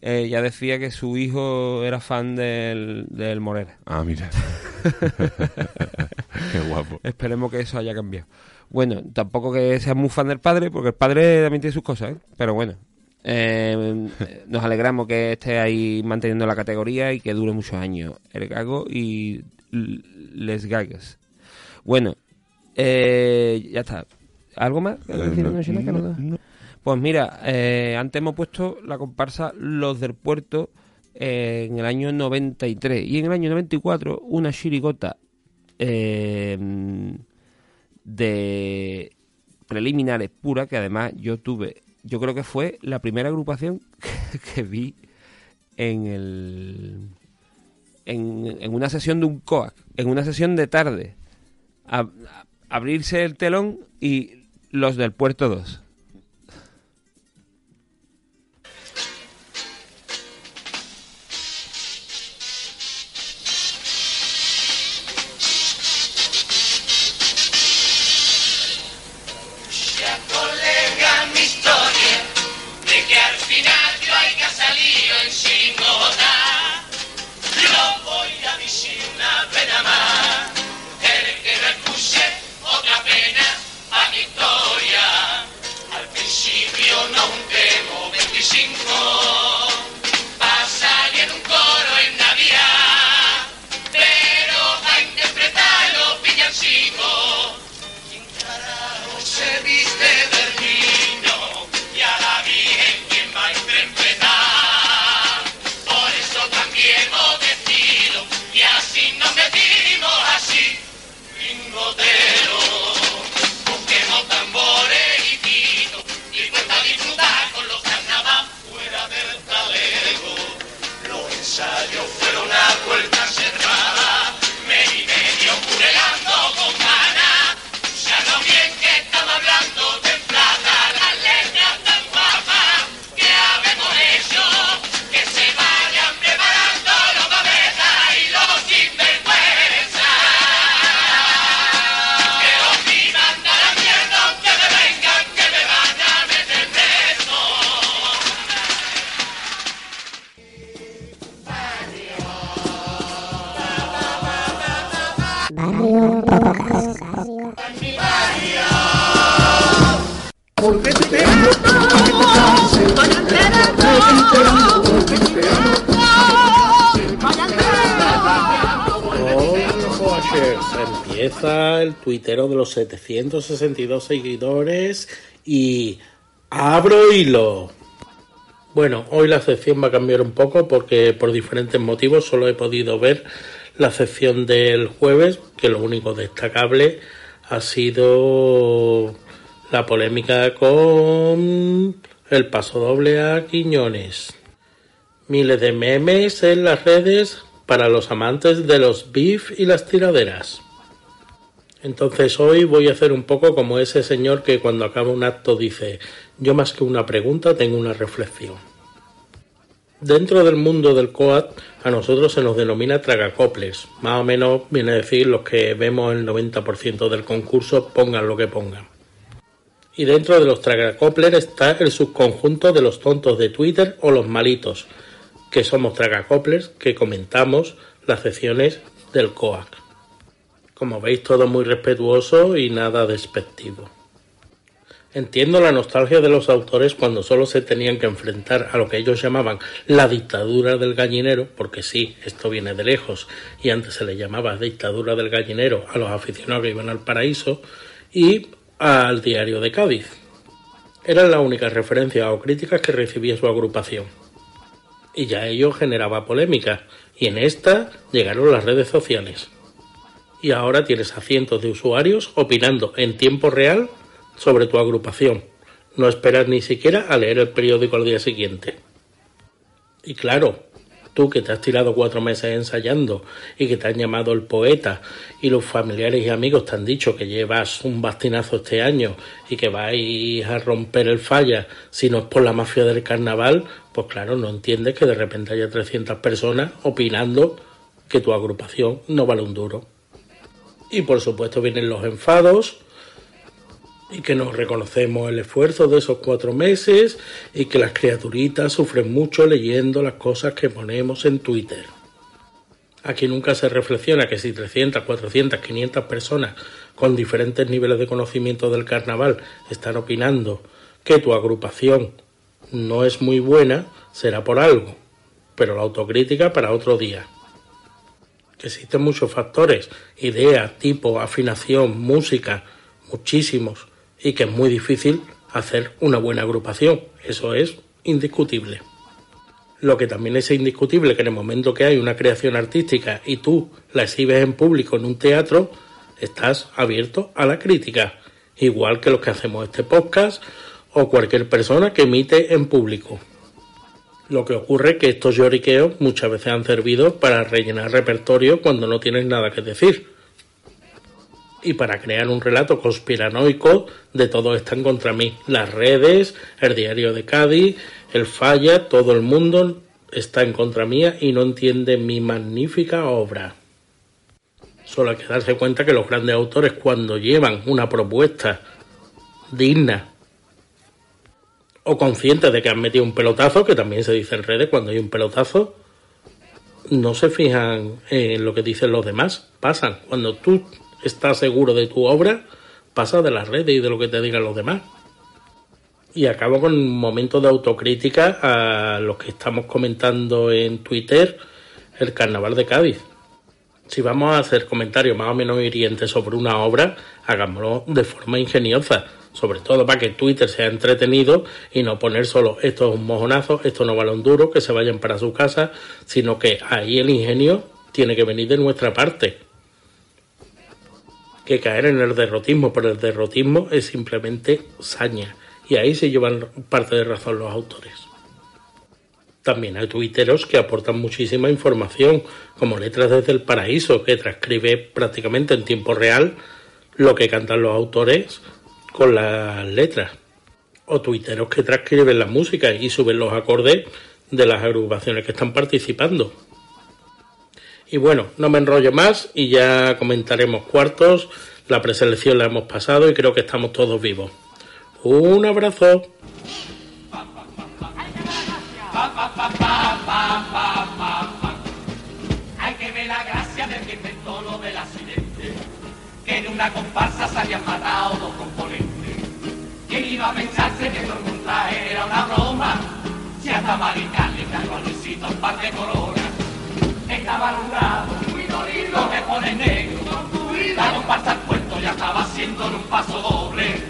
eh, ya decía que su hijo era fan del, del Morera. Ah, mira. Qué guapo. Esperemos que eso haya cambiado. Bueno, tampoco que sea muy fan del padre, porque el padre también tiene sus cosas, ¿eh? Pero bueno, Eh, nos alegramos que esté ahí manteniendo la categoría y que dure muchos años. El Gago y Les Gagas. Bueno, eh, ya está. ¿Algo más? que decir, no, Noche Negra? no, ¿No? Pues mira, eh, antes hemos puesto la comparsa Los del Puerto en el año 93 y en el año 94 una chirigota eh, de preliminares pura que además yo tuve, yo creo que fue la primera agrupación que vi en el en, en una sesión de un COAC, en una sesión de tarde, abrirse el telón y los del Puerto 2. El tuitero de los 762 seguidores y abro hilo. Bueno, hoy la sección va a cambiar un poco porque por diferentes motivos solo he podido ver la sección del jueves, que lo único destacable ha sido la polémica con el paso doble a Quiñones. Miles de memes en las redes para los amantes de los beef y las tiraderas. Entonces hoy voy a hacer un poco como ese señor que cuando acaba un acto dice, yo más que una pregunta tengo una reflexión. Dentro del mundo del COAT a nosotros se nos denomina tragacoples, más o menos viene a decir los que vemos el 90% del concurso pongan lo que pongan. Y dentro de los tragacoplers está el subconjunto de los tontos de Twitter o los malitos, que somos tragacoplers que comentamos las secciones del COAC. Como veis, todo muy respetuoso y nada despectivo. Entiendo la nostalgia de los autores cuando solo se tenían que enfrentar a lo que ellos llamaban la dictadura del gallinero, porque sí, esto viene de lejos, y antes se le llamaba dictadura del gallinero a los aficionados que iban al paraíso, y al diario de Cádiz. Eran las únicas referencias o críticas que recibía su agrupación. Y ya ello generaba polémica, y en esta llegaron las redes sociales. Y ahora tienes a cientos de usuarios opinando en tiempo real sobre tu agrupación. No esperas ni siquiera a leer el periódico al día siguiente. Y claro, tú que te has tirado cuatro meses ensayando y que te han llamado el poeta y los familiares y amigos te han dicho que llevas un bastinazo este año y que vais a romper el falla si no es por la mafia del carnaval, pues claro, no entiendes que de repente haya 300 personas opinando que tu agrupación no vale un duro. Y por supuesto vienen los enfados, y que nos reconocemos el esfuerzo de esos cuatro meses y que las criaturitas sufren mucho leyendo las cosas que ponemos en Twitter. Aquí nunca se reflexiona que si 300, 400, 500 personas con diferentes niveles de conocimiento del carnaval están opinando que tu agrupación no es muy buena, será por algo, pero la autocrítica para otro día. Existen muchos factores, idea, tipo, afinación, música, muchísimos, y que es muy difícil hacer una buena agrupación, eso es indiscutible. Lo que también es indiscutible que en el momento que hay una creación artística y tú la exhibes en público en un teatro, estás abierto a la crítica, igual que los que hacemos este podcast o cualquier persona que emite en público. Lo que ocurre es que estos lloriqueos muchas veces han servido para rellenar repertorio cuando no tienes nada que decir. Y para crear un relato conspiranoico de todo están contra mí. Las redes, el diario de Cádiz, el Falla, todo el mundo está en contra mía y no entiende mi magnífica obra. Solo hay que darse cuenta que los grandes autores cuando llevan una propuesta digna o conscientes de que han metido un pelotazo, que también se dice en redes cuando hay un pelotazo, no se fijan en lo que dicen los demás, pasan. Cuando tú estás seguro de tu obra, pasa de las redes y de lo que te digan los demás. Y acabo con un momento de autocrítica a los que estamos comentando en Twitter el Carnaval de Cádiz. Si vamos a hacer comentarios más o menos hirientes sobre una obra, hagámoslo de forma ingeniosa sobre todo para que Twitter sea entretenido y no poner solo esto es un mojonazo, esto no vale un duro, que se vayan para su casa, sino que ahí el ingenio tiene que venir de nuestra parte. Que caer en el derrotismo, pero el derrotismo es simplemente saña y ahí se llevan parte de razón los autores. También hay tuiteros que aportan muchísima información, como Letras desde el Paraíso, que transcribe prácticamente en tiempo real lo que cantan los autores con las letras. O tuiteros que transcriben la música y suben los acordes de las agrupaciones que están participando. Y bueno, no me enrollo más y ya comentaremos cuartos. La preselección la hemos pasado y creo que estamos todos vivos. Un abrazo. Iba a pensarse que todo el montaje era una broma? Si hasta Marical le cargó a Luisito un par de coronas. Estaba alumbrado, muy dolido, lo que pone negro. La comparsa al puerto ya estaba haciendo un paso doble.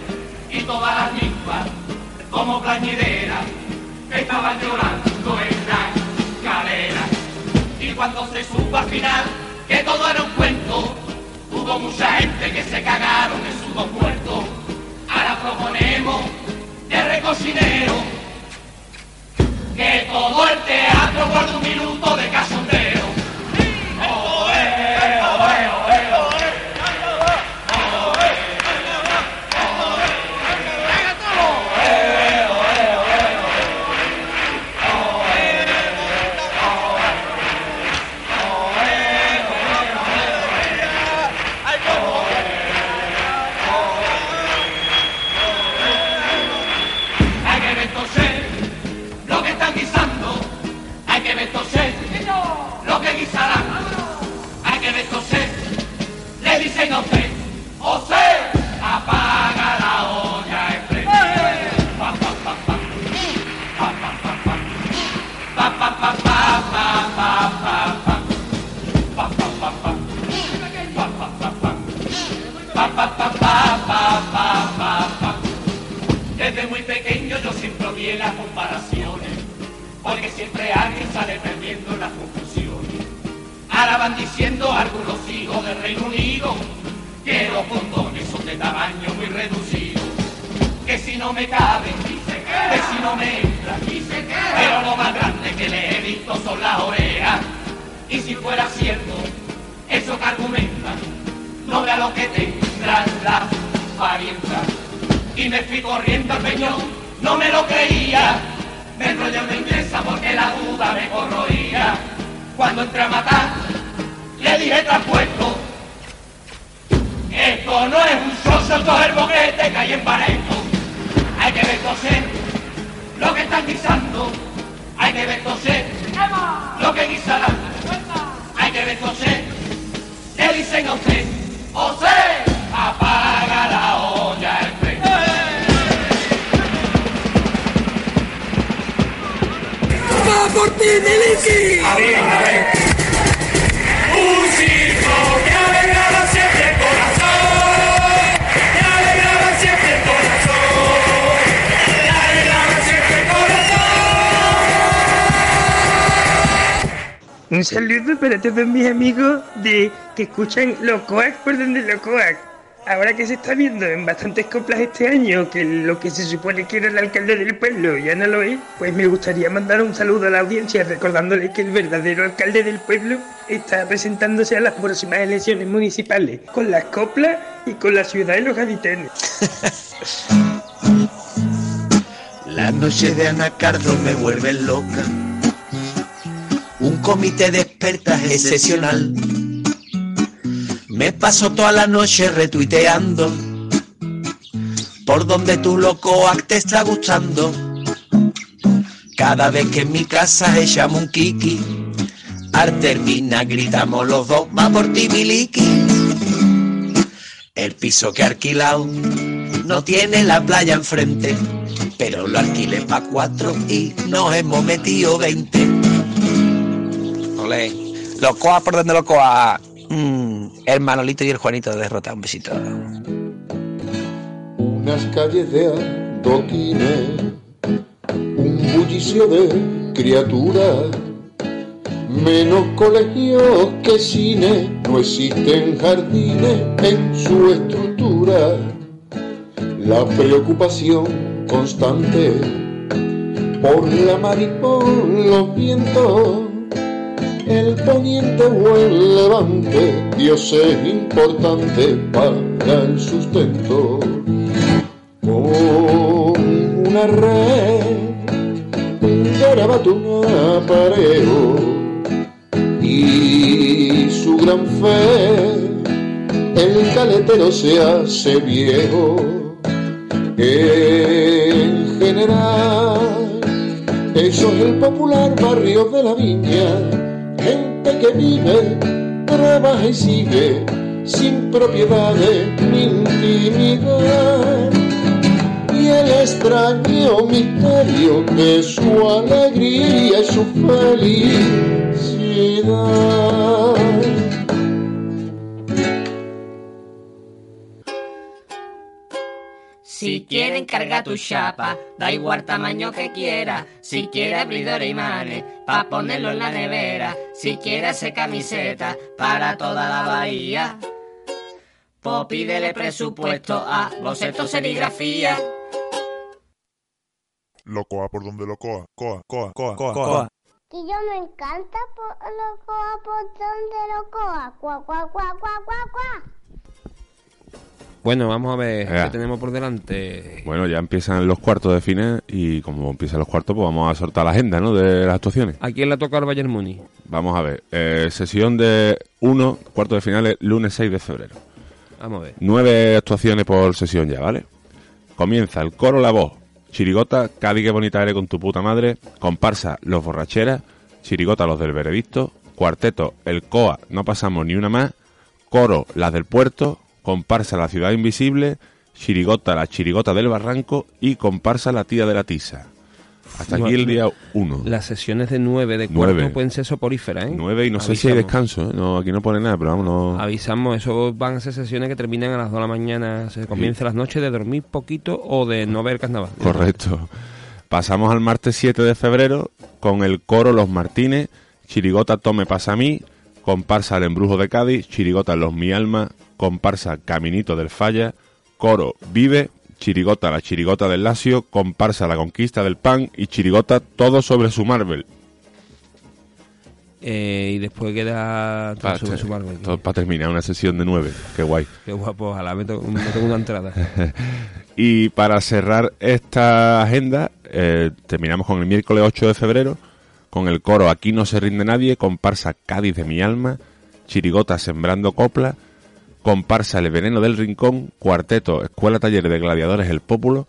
Y todas las ninfas, como plañideras, estaban llorando en la escalera. Y cuando se supo al final que todo era un cuento, hubo mucha gente que se cagaron en sus dos muertos. Proponemos de recocinero que todo el teatro guarde un minuto de cachondeo. Van diciendo algunos hijos del Reino Unido que los condones son de tamaño muy reducido, que si no me caben, que si no me entran, pero lo más grande que le he visto son las orejas. Y si fuera cierto, eso que argumentan, no vea lo que tendrán las parientas y me fui corriendo al peñón, no me lo creía, me enrollé una inglesa porque la duda me corroía. Cuando entré a matar, dije traspuesto, esto no es un socio coger boquete que hay en Pareto. Hay que ver coser lo que están guisando, hay que ver coser lo que guisarán, hay que ver coser, le dicen a usted, José, apaga la olla, el ¡Dele, dele, sí! Un Un saludo para todos mis amigos de que escuchan los coac por donde los coac. Ahora que se está viendo en bastantes coplas este año que lo que se supone que era el alcalde del pueblo ya no lo es, pues me gustaría mandar un saludo a la audiencia recordándole que el verdadero alcalde del pueblo está presentándose a las próximas elecciones municipales con las coplas y con la ciudad de los gaditanos. Las noches de Anacardo me vuelven loca. Un comité de expertas excepcional. Me paso toda la noche retuiteando. Por donde tu loco te está gustando. Cada vez que en mi casa echamos un kiki. Al terminar gritamos los dos, va por ti miliki. El piso que he alquilado no tiene la playa enfrente, pero lo alquilé pa' cuatro y nos hemos metido veinte. Olé. Los coas por donde los coas. Mm, el Manolito y el Juanito de derrota. Un besito. unas calles de adoquines, un bullicio de criaturas, menos colegios que cine, no existen jardines en su estructura. La preocupación constante por la mar y por los vientos, el poniente o el levante, Dios es importante para el sustento. Con una red, un garabato, un apareo y su gran fe, el caletero se hace viejo. En general, eso es el popular barrio de la viña, gente que vive, trabaja y sigue, sin propiedades ni intimidad. Y el extraño misterio de su alegría y su felicidad. Si quieren cargar tu chapa, da igual tamaño que quiera. Si quiere abridor e imanes, pa' ponerlo en la nevera. Si quiere hacer camiseta para toda la bahía. Pues pídele presupuesto a bocetos serigrafía. Locoa por donde locoa. Coa, coa, coa, coa, coa. Que yo me encanta por lo coa por donde lo coa. Cuá, cuá, cuá, cuá. Bueno, vamos a ver Venga. qué tenemos por delante. Bueno, ya empiezan los cuartos de final y como empiezan los cuartos, pues vamos a soltar la agenda, ¿no? De las actuaciones. ¿A quién le toca al Bayern Muni? Vamos a ver. eh, sesión de 1, cuartos de finales, lunes 6 de febrero. Vamos a ver. Nueve actuaciones por sesión ya, ¿vale? Comienza el coro La Voz, Chirigota, Cádiz que bonita eres con tu puta madre, comparsa Los Borracheras, Chirigota Los del Veredicto, cuarteto El Coa, No pasamos ni una más, coro Las del Puerto, comparsa La Ciudad Invisible, Chirigota La Chirigota del Barranco y comparsa La Tía de la Tiza. Hasta aquí el día 1. Las sesiones de 9 de Nueve. cuarto pueden ser soporíferas, ¿eh? 9 y no sé si hay descanso, ¿eh? No, aquí no pone nada, pero vámonos. Avisamos, eso van a ser sesiones que terminan a las 2 de la mañana, se comienza las noches de dormir poquito o de no ver carnaval. Correcto. Pasamos al martes 7 de febrero con el coro Los Martínez, Chirigota Tome Pasa a mí, comparsa El Embrujo de Cádiz, Chirigota Los Mi Alma, comparsa Caminito del Falla, coro Vive, Chirigota La Chirigota del Lacio, comparsa La Conquista del Pan y Chirigota Todo sobre su Marvel. Eh, y después queda todo Para, sobre su barba. terminar una sesión de 9. Qué guay. Qué guapo, ojalá me, to- me una entrada. Y para cerrar esta agenda, eh, terminamos con el miércoles 8 de febrero, con el coro Aquí no se rinde nadie, comparsa Cádiz de mi alma, Chirigota Sembrando Copla, comparsa El veneno del rincón, cuarteto Escuela Taller de Gladiadores El Pópulo,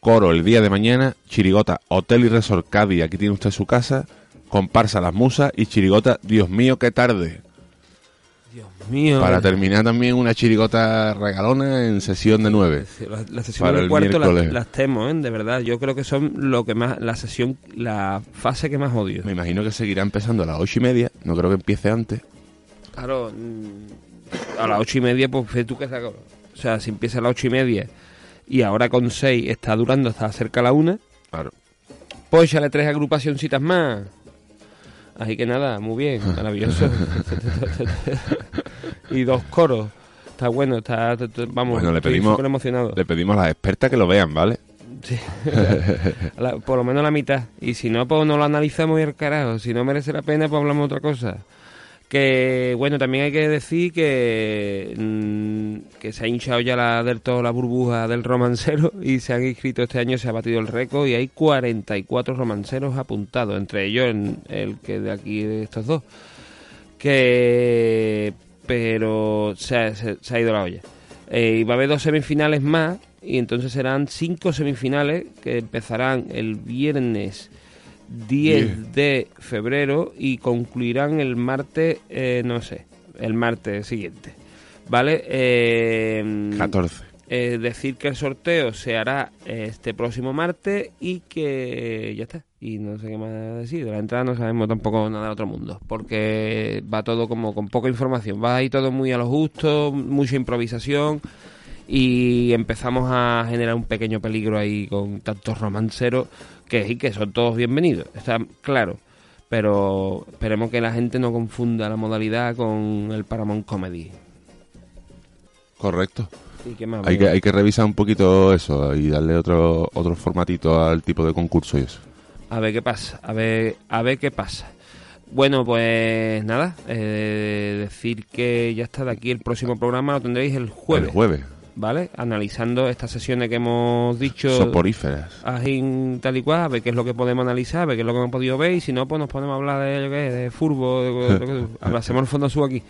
coro El día de mañana, Chirigota Hotel y Resort Cádiz, aquí tiene usted su casa, comparsa Las Musas y Chirigota Dios mío qué tarde. Mío. Para terminar también una chirigota regalona en sesión de nueve. La, la sesión el cuarto las, temo, ¿eh? de verdad. Yo creo que son lo que más, la sesión, la fase que más odio. Me imagino que seguirá empezando a las ocho y media. No creo que empiece antes. Claro, mm, a las ocho y media, pues fe tú que saco. O sea, si empieza a las ocho y media y ahora con seis está durando hasta cerca a la una, Claro. pues échale tres agrupacioncitas más. Así que nada, muy bien, maravilloso. y dos coros. Está bueno, está, vamos, Bueno, le estoy pedimos, súper emocionado. le pedimos a las expertas que lo vean, ¿vale? Sí. Por lo menos la mitad. Y si no, pues no lo analizamos y el carajo. Si no merece la pena, pues hablamos otra cosa. Que, bueno, también hay que decir que, mm, que se ha hinchado ya la, del todo la burbuja del romancero y se han inscrito este año, se ha batido el récord y hay 44 romanceros apuntados, entre ellos el, que de aquí de estos dos. Que, pero se ha, se ha ido la olla. Eh, y va a haber dos semifinales más y entonces serán cinco semifinales que empezarán el viernes 10 de febrero y concluirán el martes, eh, no sé, el martes siguiente. ¿Vale? Eh, 14. eh, decir que el sorteo se hará este próximo martes y que ya está. Y no sé qué más decir. De la entrada no sabemos tampoco nada de otro mundo. Porque va todo como con poca información. Va ahí todo muy a lo justo, mucha improvisación. Y empezamos a generar un pequeño peligro ahí con tantos romanceros que sí, que son todos bienvenidos. Está claro. Pero esperemos que la gente no confunda la modalidad con el Paramount Comedy. Correcto. ¿Y qué más? Hay que, hay que revisar un poquito eso y darle otro, otro formatito al tipo de concurso y eso. A ver qué pasa, a ver, a ver qué pasa. Bueno, pues nada, eh, decir que ya está de aquí el próximo programa lo tendréis el jueves. El jueves. ¿Vale? Analizando estas sesiones que hemos dicho. Soporíferas. Así tal y cual, a ver qué es lo que podemos analizar, a ver qué es lo que hemos podido ver y si no, pues nos ponemos a hablar de, qué, de furbo, de, de, de- hacemos el fondo sub aquí.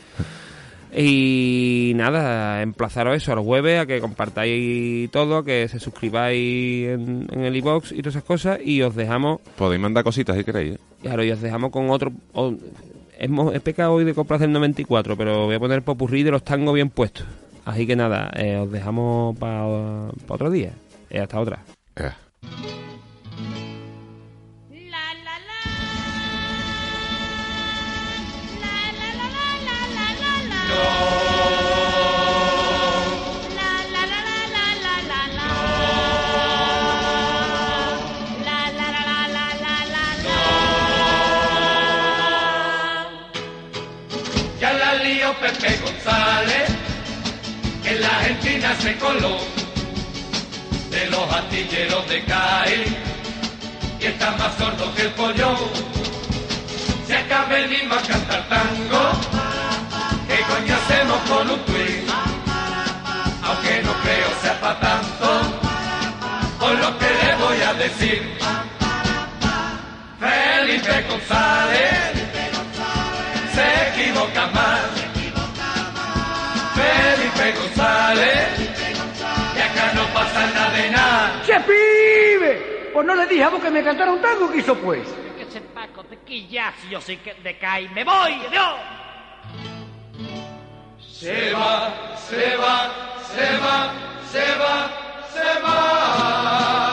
Y nada, emplazaros eso al jueves, a que compartáis todo, a que se suscribáis en, en el iBox y todas esas cosas y os dejamos Podéis mandar cositas si queréis. ¿eh? Claro, y os dejamos con otro. o- hemos, he pecado hoy de compras del 94, pero voy a poner popurrí de los tangos bien puestos. Así que nada, eh, os dejamos para otro día. Y hasta otra. Eh. Ya la lío Pepe González, en la Argentina se coló de los astilleros de CAI y está más sordo que el pollo. Se acaba el mismo a cantar tango, ¿qué coño hacemos con un tweet? Aunque no creo sea para tanto, por lo que le voy a decir. Felipe González se equivoca más. Felipe González, y acá no pasa nada de nada. ¡Che pibe! Pues no le dije a vos que me cantara un tango, ¿qué hizo pues? Que ese Paco te quilla si yo soy que de cae. ¡Me voy! ¡Adiós! Se va, se va, se va, se va, se va.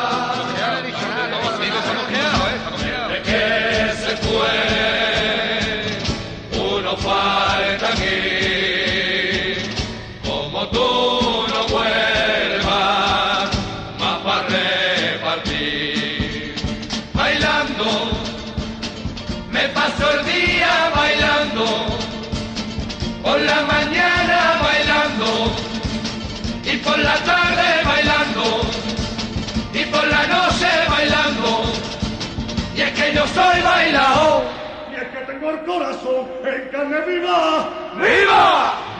Soy bailao. Y es que tengo el corazón en carne viva. ¡Viva!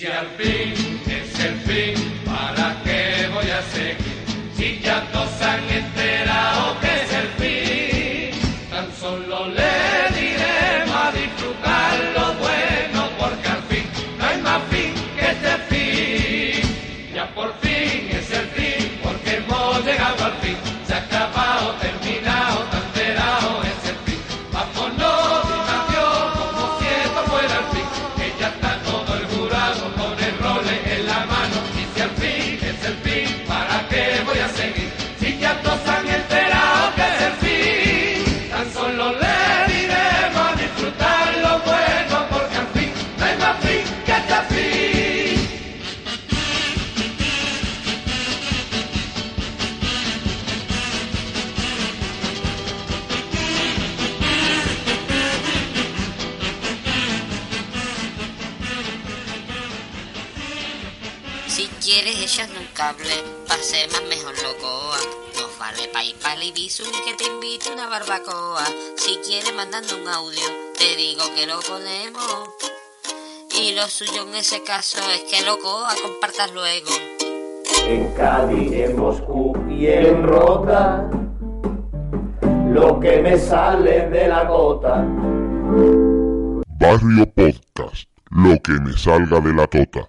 Inicia el fin, es el fin. cable, pase más mejor locoa. Nos vale PayPal y Bizum que te invite una barbacoa. Si quieres mandando un audio, te digo que lo ponemos. Y lo suyo en ese caso es que locoa compartas luego. En Cádiz, en Moscú y en Rota, lo que me sale de la gota. Barrio Podcast, lo que me salga de la tota.